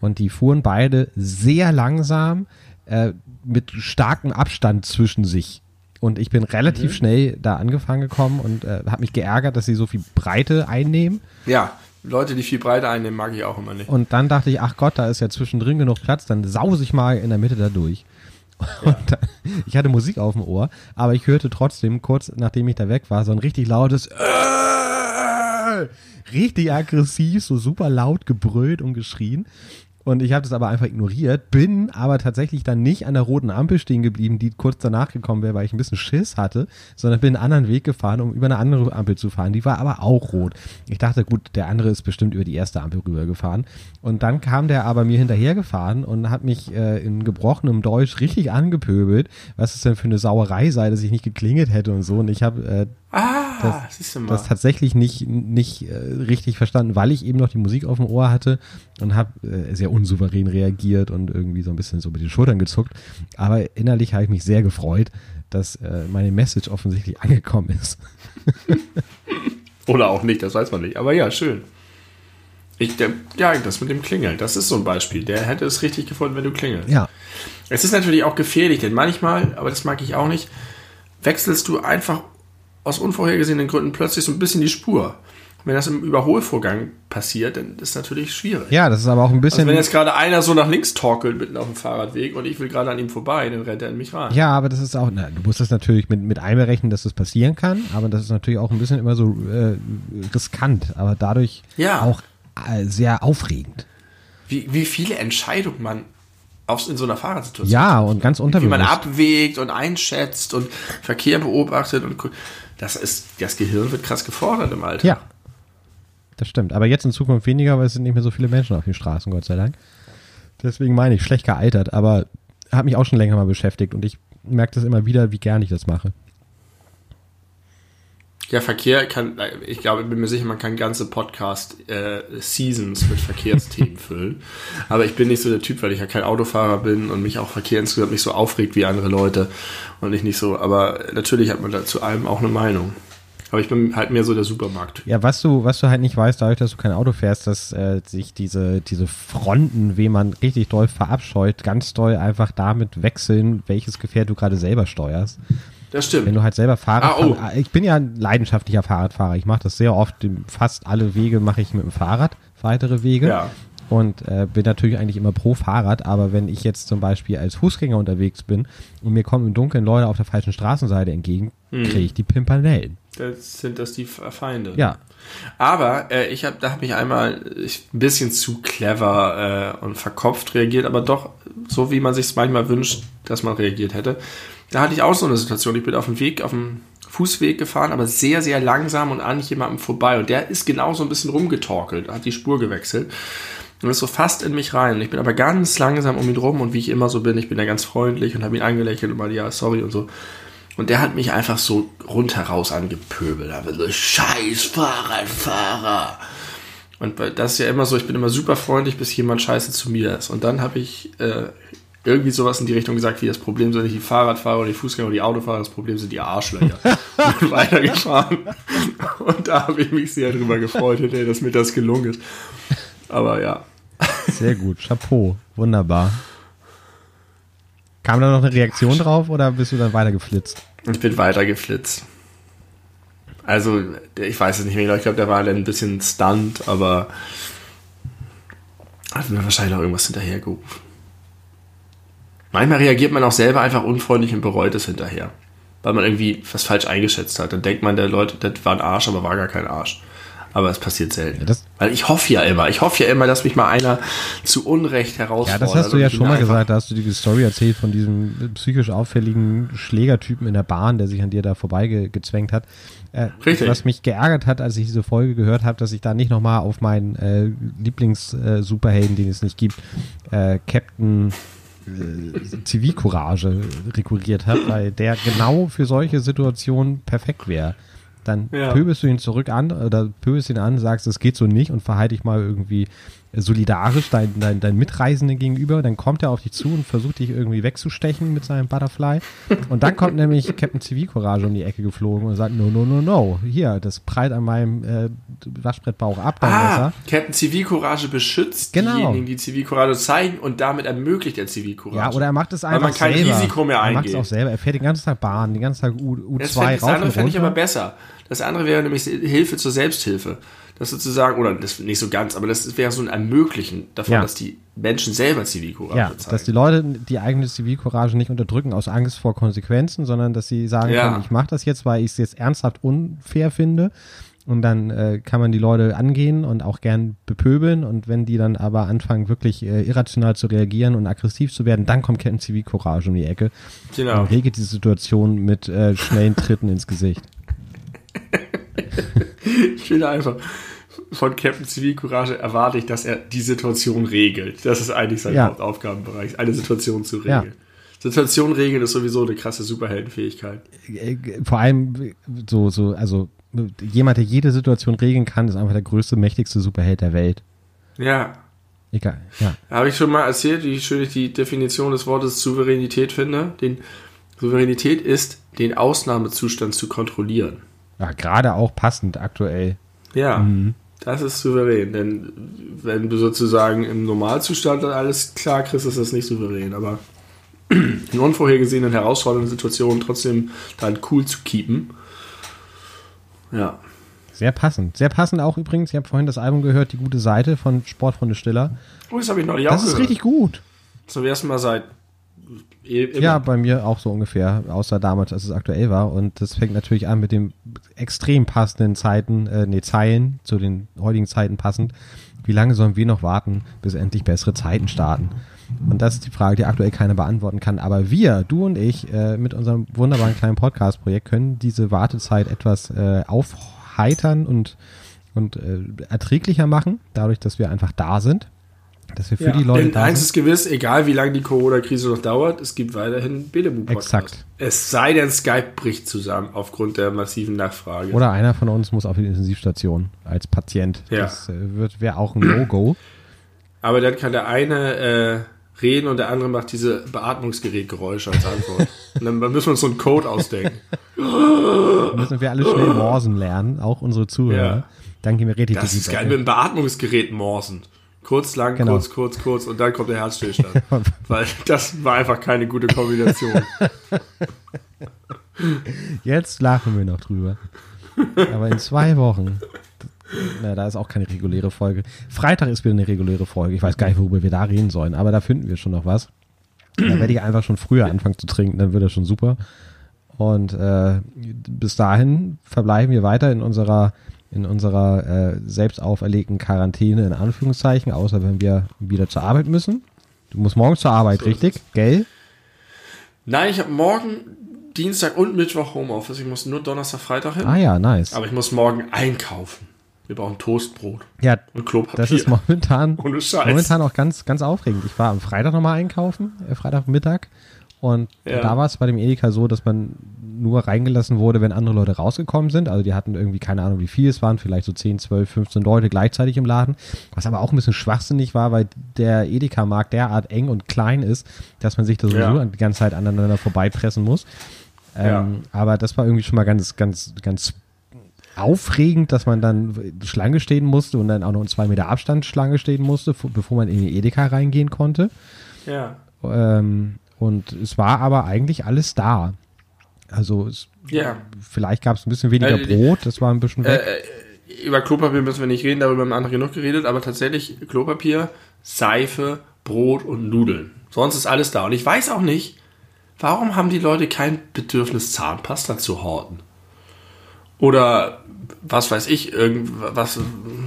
Und die fuhren beide sehr langsam, äh, mit starkem Abstand zwischen sich. Und ich bin relativ mhm. schnell da angefangen gekommen und äh, habe mich geärgert, dass sie so viel Breite einnehmen.
Ja, Leute, die viel Breite einnehmen, mag ich auch immer nicht.
Und dann dachte ich, ach Gott, da ist ja zwischendrin genug Platz, dann sause ich mal in der Mitte da durch. Ja. Dann, ich hatte Musik auf dem Ohr, aber ich hörte trotzdem, kurz nachdem ich da weg war, so ein richtig lautes äh, richtig aggressiv, so super laut gebrüllt und geschrien. Und ich habe das aber einfach ignoriert, bin aber tatsächlich dann nicht an der roten Ampel stehen geblieben, die kurz danach gekommen wäre, weil ich ein bisschen Schiss hatte, sondern bin einen anderen Weg gefahren, um über eine andere Ampel zu fahren. Die war aber auch rot. Ich dachte, gut, der andere ist bestimmt über die erste Ampel rübergefahren. Und dann kam der aber mir hinterhergefahren und hat mich äh, in gebrochenem Deutsch richtig angepöbelt, was es denn für eine Sauerei sei, dass ich nicht geklingelt hätte und so. Und ich habe äh,
Ah, das, siehst du mal.
Das tatsächlich nicht, nicht äh, richtig verstanden, weil ich eben noch die Musik auf dem Ohr hatte und habe äh, sehr unsouverän reagiert und irgendwie so ein bisschen so mit den Schultern gezuckt. Aber innerlich habe ich mich sehr gefreut, dass äh, meine Message offensichtlich angekommen ist.
Oder auch nicht, das weiß man nicht. Aber ja, schön. Ich, der, ja, das mit dem Klingeln, das ist so ein Beispiel. Der hätte es richtig gefunden, wenn du klingelst.
Ja.
Es ist natürlich auch gefährlich, denn manchmal, aber das mag ich auch nicht, wechselst du einfach aus unvorhergesehenen Gründen plötzlich so ein bisschen die Spur. Wenn das im Überholvorgang passiert, dann ist das natürlich schwierig.
Ja, das ist aber auch ein bisschen. Also
wenn jetzt gerade einer so nach links torkelt mitten auf dem Fahrradweg und ich will gerade an ihm vorbei, dann rennt er in mich rein.
Ja, aber das ist auch, na, du musst das natürlich mit, mit einberechnen, dass das passieren kann, aber das ist natürlich auch ein bisschen immer so äh, riskant, aber dadurch
ja.
auch äh, sehr aufregend.
Wie, wie viele Entscheidungen man auf, in so einer Fahrradsituation.
Ja, und ganz unterbewusst.
Wie man abwägt und einschätzt und Verkehr beobachtet und das ist, das Gehirn wird krass gefordert im Alter.
Ja. Das stimmt. Aber jetzt in Zukunft weniger, weil es sind nicht mehr so viele Menschen auf den Straßen, Gott sei Dank. Deswegen meine ich, schlecht gealtert, aber hat mich auch schon länger mal beschäftigt und ich merke das immer wieder, wie gern ich das mache.
Ja, Verkehr kann, ich glaube, ich bin mir sicher, man kann ganze Podcast-Seasons äh, mit Verkehrsthemen füllen. Aber ich bin nicht so der Typ, weil ich ja kein Autofahrer bin und mich auch Verkehr insgesamt nicht so aufregt wie andere Leute und ich nicht so. Aber natürlich hat man da zu allem auch eine Meinung. Aber ich bin halt mehr so der Supermarkt.
Ja, was du, was du halt nicht weißt, dadurch, dass du kein Auto fährst, dass äh, sich diese, diese Fronten, wie man richtig doll verabscheut, ganz doll einfach damit wechseln, welches Gefährt du gerade selber steuerst.
Das stimmt.
Wenn du halt selber Fahrrad
ah, oh.
Ich bin ja ein leidenschaftlicher Fahrradfahrer. Ich mache das sehr oft. Fast alle Wege mache ich mit dem Fahrrad, weitere Wege.
Ja.
Und äh, bin natürlich eigentlich immer pro Fahrrad, aber wenn ich jetzt zum Beispiel als Fußgänger unterwegs bin und mir kommen im Dunkeln Leute auf der falschen Straßenseite entgegen, hm. kriege ich die Pimpernellen.
Das sind das die Feinde.
Ja.
Aber äh, ich habe, da habe ich einmal ich, ein bisschen zu clever äh, und verkopft reagiert, aber doch so, wie man sich manchmal wünscht, dass man reagiert hätte. Da hatte ich auch so eine Situation. Ich bin auf dem Weg, auf dem Fußweg gefahren, aber sehr, sehr langsam und an jemandem vorbei. Und der ist genau so ein bisschen rumgetorkelt, hat die Spur gewechselt und ist so fast in mich rein. Ich bin aber ganz langsam um ihn rum und wie ich immer so bin, ich bin da ganz freundlich und habe ihn angelächelt und mal ja, sorry und so. Und der hat mich einfach so rundheraus angepöbelt. Aber so, scheiß Fahrradfahrer. Und das ist ja immer so, ich bin immer super freundlich, bis jemand scheiße zu mir ist. Und dann habe ich äh, irgendwie sowas in die Richtung gesagt, wie das Problem sind nicht die Fahrradfahrer oder die Fußgänger oder die Autofahrer, das Problem sind die Arschlöcher. und bin weitergefahren. Und da habe ich mich sehr drüber gefreut, dass mir das gelungen ist. Aber ja.
Sehr gut, Chapeau, wunderbar. Kam da noch eine Reaktion drauf oder bist du dann weiter geflitzt?
Ich bin weiter geflitzt. Also, ich weiß es nicht mehr, ich glaube, der war dann ein bisschen stunt, aber hat mir wahrscheinlich auch irgendwas hinterhergerufen. Manchmal reagiert man auch selber einfach unfreundlich und bereut es hinterher. Weil man irgendwie was falsch eingeschätzt hat. Dann denkt man, der Leute, das war ein Arsch, aber war gar kein Arsch. Aber es passiert selten. Ja, Weil ich hoffe ja immer, ich hoffe ja immer, dass mich mal einer zu Unrecht herausfordert.
Ja, das hast du ja schon mal gesagt, da hast du die Story erzählt von diesem psychisch auffälligen Schlägertypen in der Bahn, der sich an dir da vorbeigezwängt hat. Äh, Richtig. Was mich geärgert hat, als ich diese Folge gehört habe, dass ich da nicht nochmal auf meinen äh, Lieblings-Superhelden, den es nicht gibt, äh, Captain äh, Zivilcourage rekurriert hat, weil der genau für solche Situationen perfekt wäre. dann
Ja.
pöbelst du ihn zurück an oder pöbelst ihn an, sagst, es geht so nicht und verhalte dich mal irgendwie solidarisch dein, dein, dein Mitreisenden gegenüber. Dann kommt er auf dich zu und versucht dich irgendwie wegzustechen mit seinem Butterfly. Und dann kommt nämlich Captain Zivilcourage um die Ecke geflogen und sagt, no, no, no, no. Hier, das prallt an meinem äh, Waschbrettbauch ab,
Ah,
Messer.
Captain Zivilcourage beschützt
Genau.
diejenigen, die Zivilcourage zeigen und damit ermöglicht er Zivilcourage.
Ja, oder er macht es
Weil
einfach
man kein
selber.
Risiko mehr
Er macht es
eingeht.
auch selber. Er fährt den ganzen Tag Bahn, den ganzen Tag U, U2
Das, fänd, das
rauf
andere fände ich aber besser. Das andere wäre nämlich Hilfe zur Selbsthilfe. Das sozusagen, oder das nicht so ganz, aber das wäre so ein Ermöglichen davon,
Ja.
dass die Menschen selber Zivilcourage
Ja,
zeigen.
dass die Leute die eigene Zivilcourage nicht unterdrücken aus Angst vor Konsequenzen, sondern dass sie sagen
Ja.
können, ich mache das jetzt, weil ich es jetzt ernsthaft unfair finde. Und dann äh, kann man die Leute angehen und auch gern bepöbeln. Und wenn die dann aber anfangen, wirklich äh, irrational zu reagieren und aggressiv zu werden, dann kommt Captain Zivilcourage um die Ecke
genau.
und regelt die Situation mit äh, schnellen Tritten ins Gesicht.
Ich finde einfach, von Captain Zivilcourage erwarte ich, dass er die Situation regelt. Das ist eigentlich sein
Ja.
Hauptaufgabenbereich, eine Situation zu
Ja.
regeln. Situation regeln ist sowieso eine krasse Superheldenfähigkeit.
Äh, vor allem so, so, also jemand, der jede Situation regeln kann, ist einfach der größte, mächtigste Superheld der Welt.
Ja,
Egal, ja.
Habe ich schon mal erzählt, wie schön ich die Definition des Wortes Souveränität finde? Den, Souveränität ist, den Ausnahmezustand zu kontrollieren.
Ja, gerade auch passend aktuell.
Ja, das ist souverän. Denn wenn du sozusagen im Normalzustand alles klar kriegst, ist das nicht souverän. Aber in unvorhergesehenen, herausfordernden Situationen trotzdem dann cool zu keepen. Ja.
Sehr passend. Sehr passend auch übrigens. Ich habe vorhin das Album gehört, Die gute Seite von Sportfreunde Stiller.
Oh, das habe ich neulich
Das
auch
ist
gehört.
richtig gut.
Zum ersten Mal seit immer.
Ja, bei mir auch so ungefähr, außer damals, als es aktuell war. Und das fängt natürlich an mit dem extrem passenden Zeiten, äh, nee, Zeilen, zu den heutigen Zeiten passend. Wie lange sollen wir noch warten, bis endlich bessere Zeiten starten? Und das ist die Frage, die aktuell keiner beantworten kann. Aber wir, du und ich, äh, mit unserem wunderbaren kleinen Podcast-Projekt können diese Wartezeit etwas äh, aufheitern und, und äh, erträglicher machen, dadurch, dass wir einfach da sind. Dass wir für
Ja,
die Leute
denn
da
eins
sind.
ist gewiss, egal wie lange die Corona-Krise noch dauert, es gibt weiterhin Belebu-Podcast.
Exakt.
Es sei denn, Skype bricht zusammen aufgrund der massiven Nachfrage.
Oder einer von uns muss auf die Intensivstation als Patient.
Ja.
Das äh, wird wäre auch ein No-Go.
Aber dann kann der eine äh, reden und der andere macht diese Beatmungsgerätgeräusche als Antwort. und dann müssen wir uns so einen Code ausdenken.
Müssen wir alle schnell morsen lernen, auch unsere Zuhörer.
Ja.
Dann gehen wir richtig
Das ist geil, mit dem Beatmungsgerät morsen. Kurz, lang,
Genau.
kurz, kurz, kurz und dann kommt der Herzstillstand. Weil das war einfach keine gute Kombination.
Jetzt lachen wir noch drüber. Aber in zwei Wochen, na, da ist auch keine reguläre Folge. Freitag ist wieder eine reguläre Folge. Ich weiß gar nicht, worüber wir da reden sollen, aber da finden wir schon noch was. Da werde ich einfach schon früher anfangen zu trinken, dann wird das schon super. Und äh, bis dahin verbleiben wir weiter in unserer in unserer äh, selbst auferlegten Quarantäne in Anführungszeichen, außer wenn wir wieder zur Arbeit müssen. Du musst morgen zur Arbeit,
So
richtig? Gell?
Nein, ich habe morgen Dienstag und Mittwoch Homeoffice. Ich muss nur Donnerstag, Freitag hin.
Ah ja, nice.
Aber ich muss morgen einkaufen. Wir brauchen Toastbrot
Ja,
und Klopapier.
das ist momentan. Momentan auch ganz, ganz aufregend. Ich war am Freitag nochmal einkaufen, äh, Freitagmittag. Und
Ja.
da war es bei dem Edeka so, dass man nur reingelassen wurde, wenn andere Leute rausgekommen sind. Also die hatten irgendwie keine Ahnung, wie viel es waren, vielleicht so 10, 12, 15 Leute gleichzeitig im Laden. Was aber auch ein bisschen schwachsinnig war, weil der Edeka-Markt derart eng und klein ist, dass man sich da sowieso
Ja.
die ganze Zeit aneinander vorbeipressen muss. Ähm,
Ja.
Aber das war irgendwie schon mal ganz, ganz, ganz aufregend, dass man dann Schlange stehen musste und dann auch noch in zwei Meter Abstand Schlange stehen musste, bevor man in die Edeka reingehen konnte.
Ja.
Ähm, und es war aber eigentlich alles da. Also es,
Ja.
vielleicht gab es ein bisschen weniger
Äh,
Brot, das war ein bisschen weg.
Äh, über Klopapier müssen wir nicht reden, darüber haben andere genug geredet, aber tatsächlich Klopapier, Seife, Brot und Nudeln. Sonst ist alles da. Und ich weiß auch nicht, warum haben die Leute kein Bedürfnis, Zahnpasta zu horten? Oder was weiß ich, irgendwas,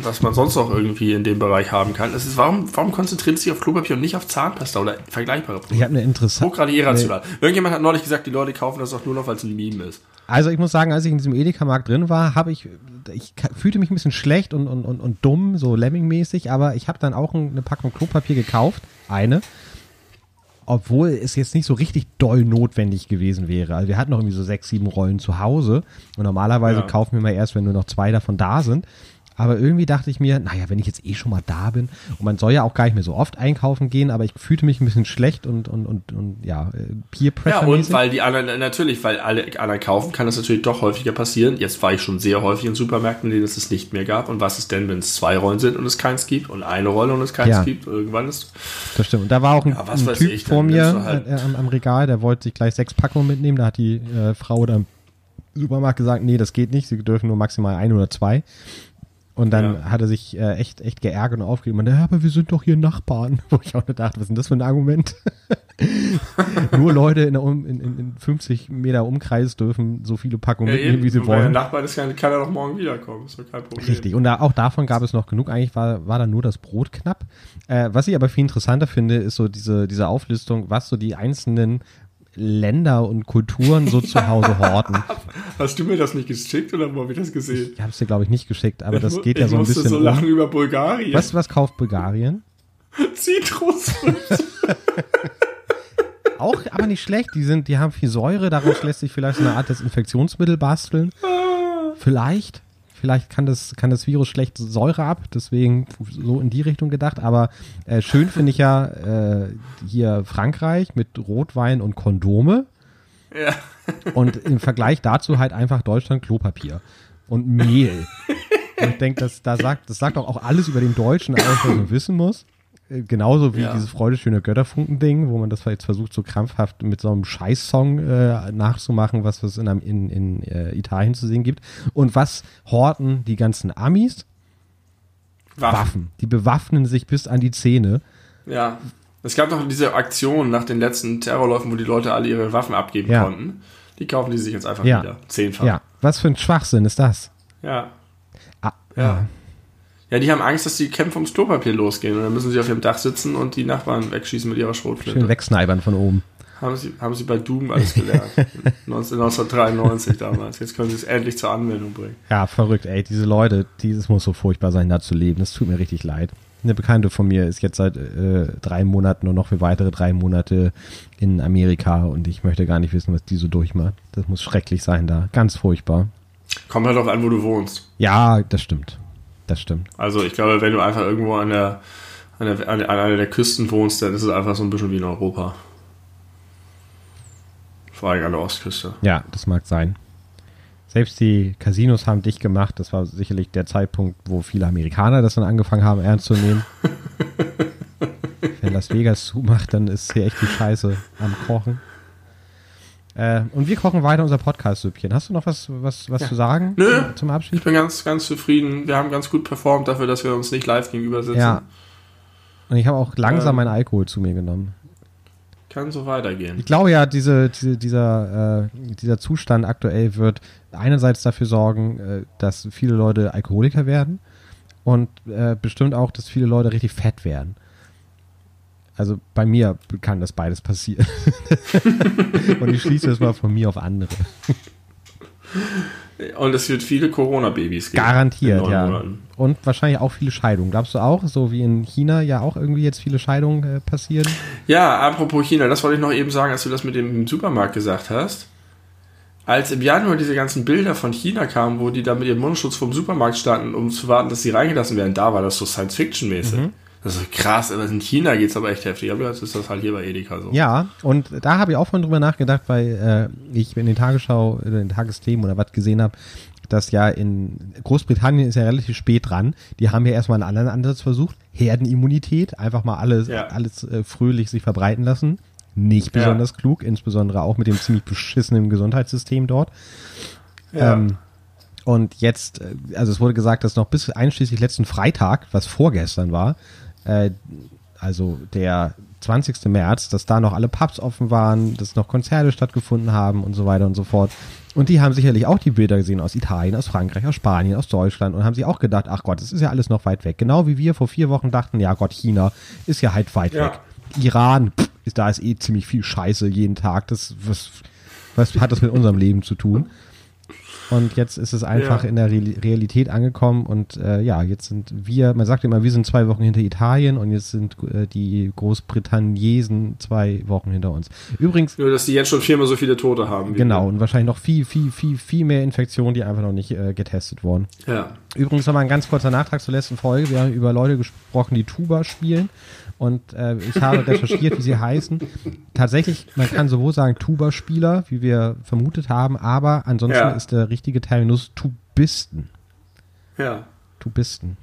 was man sonst noch irgendwie in dem Bereich haben kann. Es ist, warum, warum konzentriert sich auf Klopapier und nicht auf Zahnpasta oder vergleichbare Produkte?
ich habe eine interessante.
Hochgradig irrational. Irgendjemand hat neulich gesagt, die Leute kaufen das auch nur noch, weil es ein Meme ist.
Also ich muss sagen, als ich in diesem Edeka-Markt drin war, habe ich, ich fühlte mich ein bisschen schlecht und, und, und, und dumm, so Lemming-mäßig, aber ich habe dann auch ein- eine Packung Klopapier gekauft, eine. Obwohl es jetzt nicht so richtig doll notwendig gewesen wäre. Also wir hatten noch irgendwie so sechs, sieben Rollen zu Hause und normalerweise ja. kaufen wir mal erst, wenn nur noch zwei davon da sind. Aber irgendwie dachte ich mir, naja, wenn ich jetzt eh schon mal da bin und man soll ja auch gar nicht mehr so oft einkaufen gehen, aber ich fühlte mich ein bisschen schlecht und, und, und, und ja, äh, Peer Pressure.
Ja, und weil die anderen, natürlich, weil alle anderen kaufen, kann das natürlich doch häufiger passieren. Jetzt war ich schon sehr häufig in Supermärkten, in denen es es nicht mehr gab. Und was ist denn, wenn es zwei Rollen sind und es keins gibt und eine Rolle und es keins ja. gibt? Irgendwann ist.
Das stimmt. Und da war auch ein, ja, ein Typ ich, vor mir halt äh, am, am, Regal, der wollte sich gleich sechs Packungen mitnehmen. Da hat die äh, Frau oder Supermarkt gesagt, nee, das geht nicht, sie dürfen nur maximal ein oder zwei. Und dann ja. hat er sich äh, echt, echt geärgert und aufgeregt. Und ja, aber wir sind doch hier Nachbarn. Wo ich auch nur dachte, was ist denn das für ein Argument? Nur Leute in, der, in, in, in 50 Meter Umkreis dürfen so viele Packungen ja, mitnehmen, wie sie wollen. Wenn
der Nachbar ist, kann, kann er doch morgen wiederkommen. Ist doch kein Problem.
Richtig. Und da, auch davon gab es noch genug. Eigentlich war, war da nur das Brot knapp. Äh, was ich aber viel interessanter finde, ist so diese, diese Auflistung, was so die einzelnen Länder und Kulturen so zu Hause horten.
Hast du mir das nicht geschickt oder wo habe ich das gesehen?
Ich habe es dir, glaube ich, nicht geschickt, aber ich das geht ja so ein bisschen. Ich musste
so lachen um. über Bulgarien.
Was, was kauft Bulgarien?
Zitrusfrüchte.
Auch, aber nicht schlecht. Die sind, die haben viel Säure. Daraus lässt sich vielleicht so eine Art Desinfektionsmittel basteln. Ah. Vielleicht. Vielleicht kann das, kann das Virus schlecht Säure ab, deswegen so in die Richtung gedacht. Aber äh, schön finde ich ja äh, hier Frankreich mit Rotwein und Kondome. Ja. Und im Vergleich dazu halt einfach Deutschland Klopapier und Mehl. und ich denke, das, da sagt, das sagt auch, auch alles über den Deutschen, alles, was man wissen muss. Äh, genauso wie ja. dieses Freude schöne Götterfunken-Ding, wo man das jetzt versucht, so krampfhaft mit so einem Scheißsong äh, nachzumachen, was es in, in, in äh, Italien zu sehen gibt. Und was horten die ganzen Amis? Waffen. Waffen. Die bewaffnen sich bis an die Zähne.
Ja. Es gab doch diese Aktion nach den letzten Terrorläufen, wo die Leute alle ihre Waffen abgeben ja. konnten. Die kaufen die sich jetzt einfach ja. wieder. Zehnfach.
Ja. Was für ein Schwachsinn ist das?
Ja. Ah, ja. Ja. Die haben Angst, dass die Kämpfe ums Klopapier losgehen und dann müssen sie auf ihrem Dach sitzen und die Nachbarn wegschießen mit ihrer Schrotflinte.
Schön wegsnipern von oben.
Haben sie, haben sie bei Doom alles gelernt. 1993 damals. Jetzt können sie es endlich zur Anwendung bringen.
Ja, verrückt, ey. Diese Leute, dieses muss so furchtbar sein, da zu leben. Das tut mir richtig leid. Eine Bekannte von mir ist jetzt seit äh, drei Monaten und noch für weitere drei Monate in Amerika und ich möchte gar nicht wissen, was die so durchmacht. Das muss schrecklich sein da. Ganz furchtbar.
Kommt halt auch an, wo du wohnst.
Ja, das stimmt das stimmt.
Also ich glaube, wenn du einfach irgendwo an der, an, der, an einer der Küsten wohnst, dann ist es einfach so ein bisschen wie in Europa. Vor allem an der Ostküste.
Ja, das mag sein. Selbst die Casinos haben dicht gemacht. Das war sicherlich der Zeitpunkt, wo viele Amerikaner das dann angefangen haben, ernst zu nehmen. Wenn Las Vegas zumacht, dann ist hier echt die Scheiße am Kochen. Äh, und wir kochen weiter unser Podcast-Süppchen. Hast du noch was, was, was ja. zu sagen
Nö, zum Abschied? Ich bin ganz, ganz zufrieden. Wir haben ganz gut performt dafür, dass wir uns nicht live gegenüber sitzen. Ja.
Und ich habe auch langsam ähm, meinen Alkohol zu mir genommen.
Kann so weitergehen.
Ich glaube ja, diese, diese, dieser, äh, dieser Zustand aktuell wird einerseits dafür sorgen, äh, dass viele Leute Alkoholiker werden und äh, bestimmt auch, dass viele Leute richtig fett werden. Also bei mir kann das beides passieren. und ich schließe das mal von mir auf andere.
Und es wird viele Corona-Babys
geben. Garantiert, ja. Monaten. Und wahrscheinlich auch viele Scheidungen. Glaubst du auch, so wie in China ja auch irgendwie jetzt viele Scheidungen äh, passieren?
Ja, apropos China, das wollte ich noch eben sagen, als du das mit dem Supermarkt gesagt hast. Als im Januar diese ganzen Bilder von China kamen, wo die da mit ihrem Mundschutz vom Supermarkt standen, um zu warten, dass sie reingelassen werden, da war das so Science-Fiction-mäßig. Mhm. Das ist krass, aber in China geht es aber echt heftig. Aber jetzt ist das halt hier bei Edeka so.
Ja, und da habe ich auch von drüber nachgedacht, weil äh, ich in den Tagesschau, in den Tagesthemen oder was gesehen habe, dass ja in Großbritannien ist ja relativ spät dran. Die haben ja erstmal einen anderen Ansatz versucht. Herdenimmunität, einfach mal alles, ja. alles äh, fröhlich sich verbreiten lassen. Nicht besonders ja. klug, insbesondere auch mit dem ziemlich beschissenen Gesundheitssystem dort. Ja. Ähm, und jetzt, äh, also es wurde gesagt, dass noch bis einschließlich letzten Freitag, was vorgestern war, äh, also der 20. März, dass da noch alle Pubs offen waren, dass noch Konzerte stattgefunden haben und so weiter und so fort. Und die haben sicherlich auch die Bilder gesehen aus Italien, aus Frankreich, aus Spanien, aus Deutschland und haben sich auch gedacht, ach Gott, das ist ja alles noch weit weg. Genau wie wir vor vier Wochen dachten, ja Gott, China ist ja halt weit ja. weg. Iran, pff, ist, da ist eh ziemlich viel Scheiße jeden Tag. Das, was, was hat das mit unserem Leben zu tun? Und jetzt ist es einfach
Ja.
in der Real- Realität angekommen und äh, ja, jetzt sind wir, man sagt immer, wir sind zwei Wochen hinter Italien und jetzt sind äh, die Großbritanniesen zwei Wochen hinter uns. Übrigens,
Nur, dass die jetzt schon viermal so viele Tote haben.
genau, und wahrscheinlich noch viel, viel, viel, viel mehr Infektionen, die einfach noch nicht äh, getestet wurden.
wir. Ja.
Übrigens nochmal ein ganz kurzer Nachtrag zur letzten Folge. Wir haben über Leute gesprochen, die Tuba spielen. Und äh, ich habe recherchiert, wie sie heißen. Tatsächlich, man kann sowohl sagen Tuba-Spieler, wie wir vermutet haben, aber ansonsten
Ja.
ist der richtige Terminus Tubisten.
Ja.
Tubisten.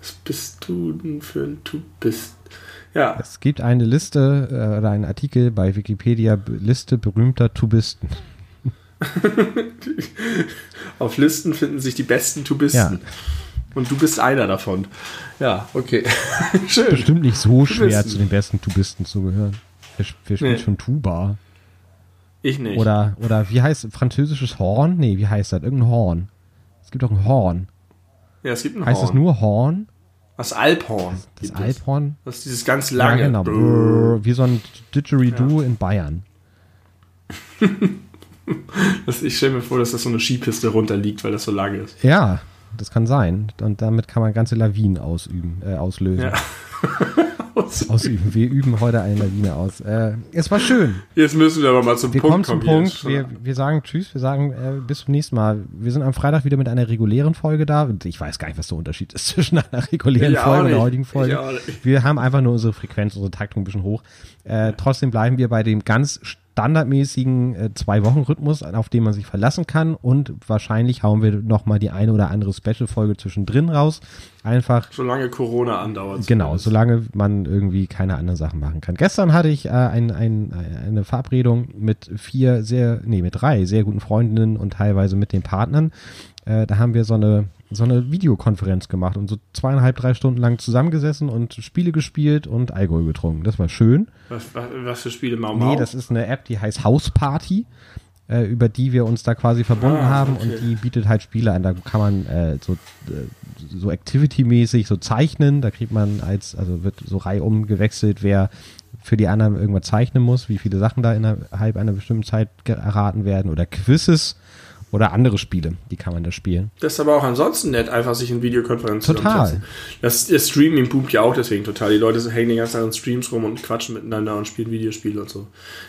Was bist du denn für ein Typ bist? Ja.
Es gibt eine Liste äh, oder einen Artikel bei Wikipedia, Liste berühmter Tubisten.
Auf Listen finden sich die besten Tubisten.
Ja.
Und du bist einer davon. Ja, okay. Schön.
Bestimmt nicht so schwer, zu den besten Tubisten zu gehören. Wer, wer spielt
Nee.
schon Tuba?
Ich nicht.
Oder, oder wie heißt französisches Horn? Nee, wie heißt das? Irgendein Horn. Es gibt doch ein Horn.
ja, es gibt ein
Heißt
Horn.
das nur Horn?
Das Alphorn.
Das
es.
Alphorn?
Das ist dieses ganz lange.
Ja, genau. Brrr, Wie so ein Didgeridoo in Bayern.
Das, ich stelle mir vor, dass das so eine Skipiste runterliegt, weil das so lang ist.
Ja, das kann sein. Und damit kann man ganze Lawinen ausüben, äh, auslösen.
Ja.
Ausüben. Wir üben heute eine Lawine aus. Äh, es war schön.
Jetzt müssen wir aber mal zum
Wir
Punkt
kommen zum
kommen.
Punkt. Wir, wir sagen Tschüss. Wir sagen äh, bis zum nächsten Mal. Wir sind am Freitag wieder mit einer regulären Folge da. Ich weiß gar nicht, was der Unterschied ist zwischen einer regulären
Ich
Folge und der
nicht.
heutigen Folge. Wir haben einfach nur unsere Frequenz, unsere Taktung ein bisschen hoch. Äh, trotzdem bleiben wir bei dem ganz standardmäßigen äh, Zwei-Wochen-Rhythmus, auf den man sich verlassen kann. Und wahrscheinlich hauen wir noch mal die eine oder andere Special-Folge zwischendrin raus. Einfach
Solange Corona andauert.
Genau, solange man irgendwie keine anderen Sachen machen kann. Gestern hatte ich äh, ein, ein, eine Verabredung mit vier sehr, nee, mit drei sehr guten Freundinnen und teilweise mit den Partnern. Äh, da haben wir so eine, so eine Videokonferenz gemacht und so zweieinhalb, drei Stunden lang zusammengesessen und Spiele gespielt und Alkohol getrunken. Das war schön.
Was, was, was für Spiele? Mau Mau?
Nee, das ist eine App, die heißt House Party, äh, über die wir uns da quasi verbunden
Ah,
haben
okay.
und die bietet halt Spiele an. Da kann man äh, so, äh, so Activity-mäßig so zeichnen. Da kriegt man als, also wird so reihum gewechselt, wer für die anderen irgendwas zeichnen muss, wie viele Sachen da innerhalb einer bestimmten Zeit ge- erraten werden oder Quizzes oder andere Spiele, die kann man da spielen.
Das ist aber auch ansonsten nett, einfach sich in Videokonferenz
Total.
Das, das Streaming boomt ja auch deswegen total. Die Leute hängen den ganzen Tag in Streams rum und quatschen miteinander und spielen Videospiele und so.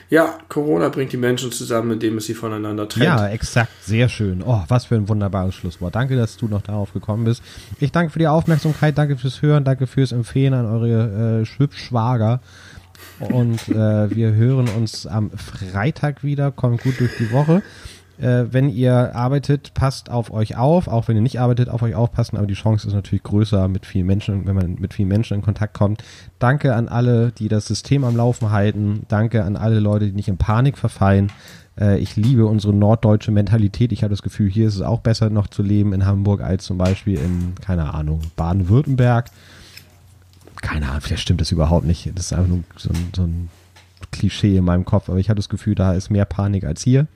Ja, Corona bringt die Menschen zusammen, indem es sie voneinander trennt.
Ja, exakt, sehr schön. Oh, was für ein wunderbares Schlusswort. Danke, dass du noch darauf gekommen bist. Ich danke für die Aufmerksamkeit, danke fürs Hören, danke fürs Empfehlen an eure äh, Schwibschwager. Und äh, wir hören uns am Freitag wieder. Kommt gut durch die Woche. Äh, wenn ihr arbeitet, passt auf euch auf. Auch wenn ihr nicht arbeitet, auf euch aufpassen. Aber die Chance ist natürlich größer mit vielen Menschen, wenn man mit vielen Menschen in Kontakt kommt. Danke an alle, die das System am Laufen halten. Danke an alle Leute, die nicht in Panik verfallen. Äh, ich liebe unsere norddeutsche Mentalität. Ich habe das Gefühl, hier ist es auch besser noch zu leben in Hamburg als zum Beispiel in, keine Ahnung, Baden-Württemberg. Keine Ahnung, vielleicht stimmt das überhaupt nicht. Das ist einfach nur so ein, so ein Klischee in meinem Kopf. Aber ich habe das Gefühl, da ist mehr Panik als hier.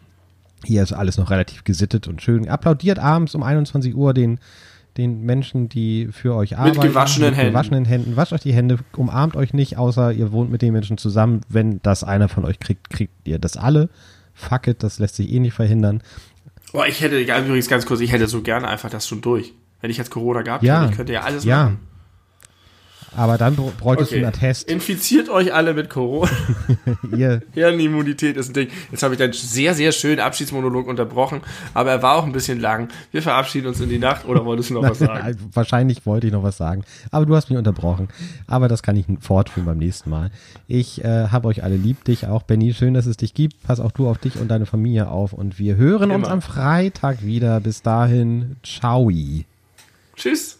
Hier ist alles noch relativ gesittet und schön. Applaudiert abends um 21 Uhr den, den Menschen, die für euch arbeiten.
gewaschenen Händen.
gewaschenen Händen. Wascht euch die Hände, umarmt euch nicht, außer ihr wohnt mit den Menschen zusammen. Wenn das einer von euch kriegt, kriegt ihr das alle. Fuck it, das lässt sich eh nicht verhindern.
Oh, ich hätte, übrigens ganz kurz, ich hätte so gerne einfach das schon durch. Wenn ich jetzt Corona gehabt
Ja.
hätte, ich könnte ja alles
Ja.
machen.
Aber dann br- bräuchtest du
Okay.
einen Attest.
Infiziert euch alle mit Corona.
ihr,
Hirnimmunität ist ein Ding. Jetzt habe ich deinen sehr, sehr schönen Abschiedsmonolog unterbrochen, aber er war auch ein bisschen lang. Wir verabschieden uns in die Nacht oder wolltest du noch was sagen?
Wahrscheinlich wollte ich noch was sagen, aber du hast mich unterbrochen. Aber das kann ich fortführen beim nächsten Mal. Ich äh, habe euch alle lieb, dich auch, Benny. Schön, dass es dich gibt. Pass auch du auf dich und deine Familie auf. Und wir hören uns
Immer.
am Freitag wieder. Bis dahin, ciao.
Tschüss.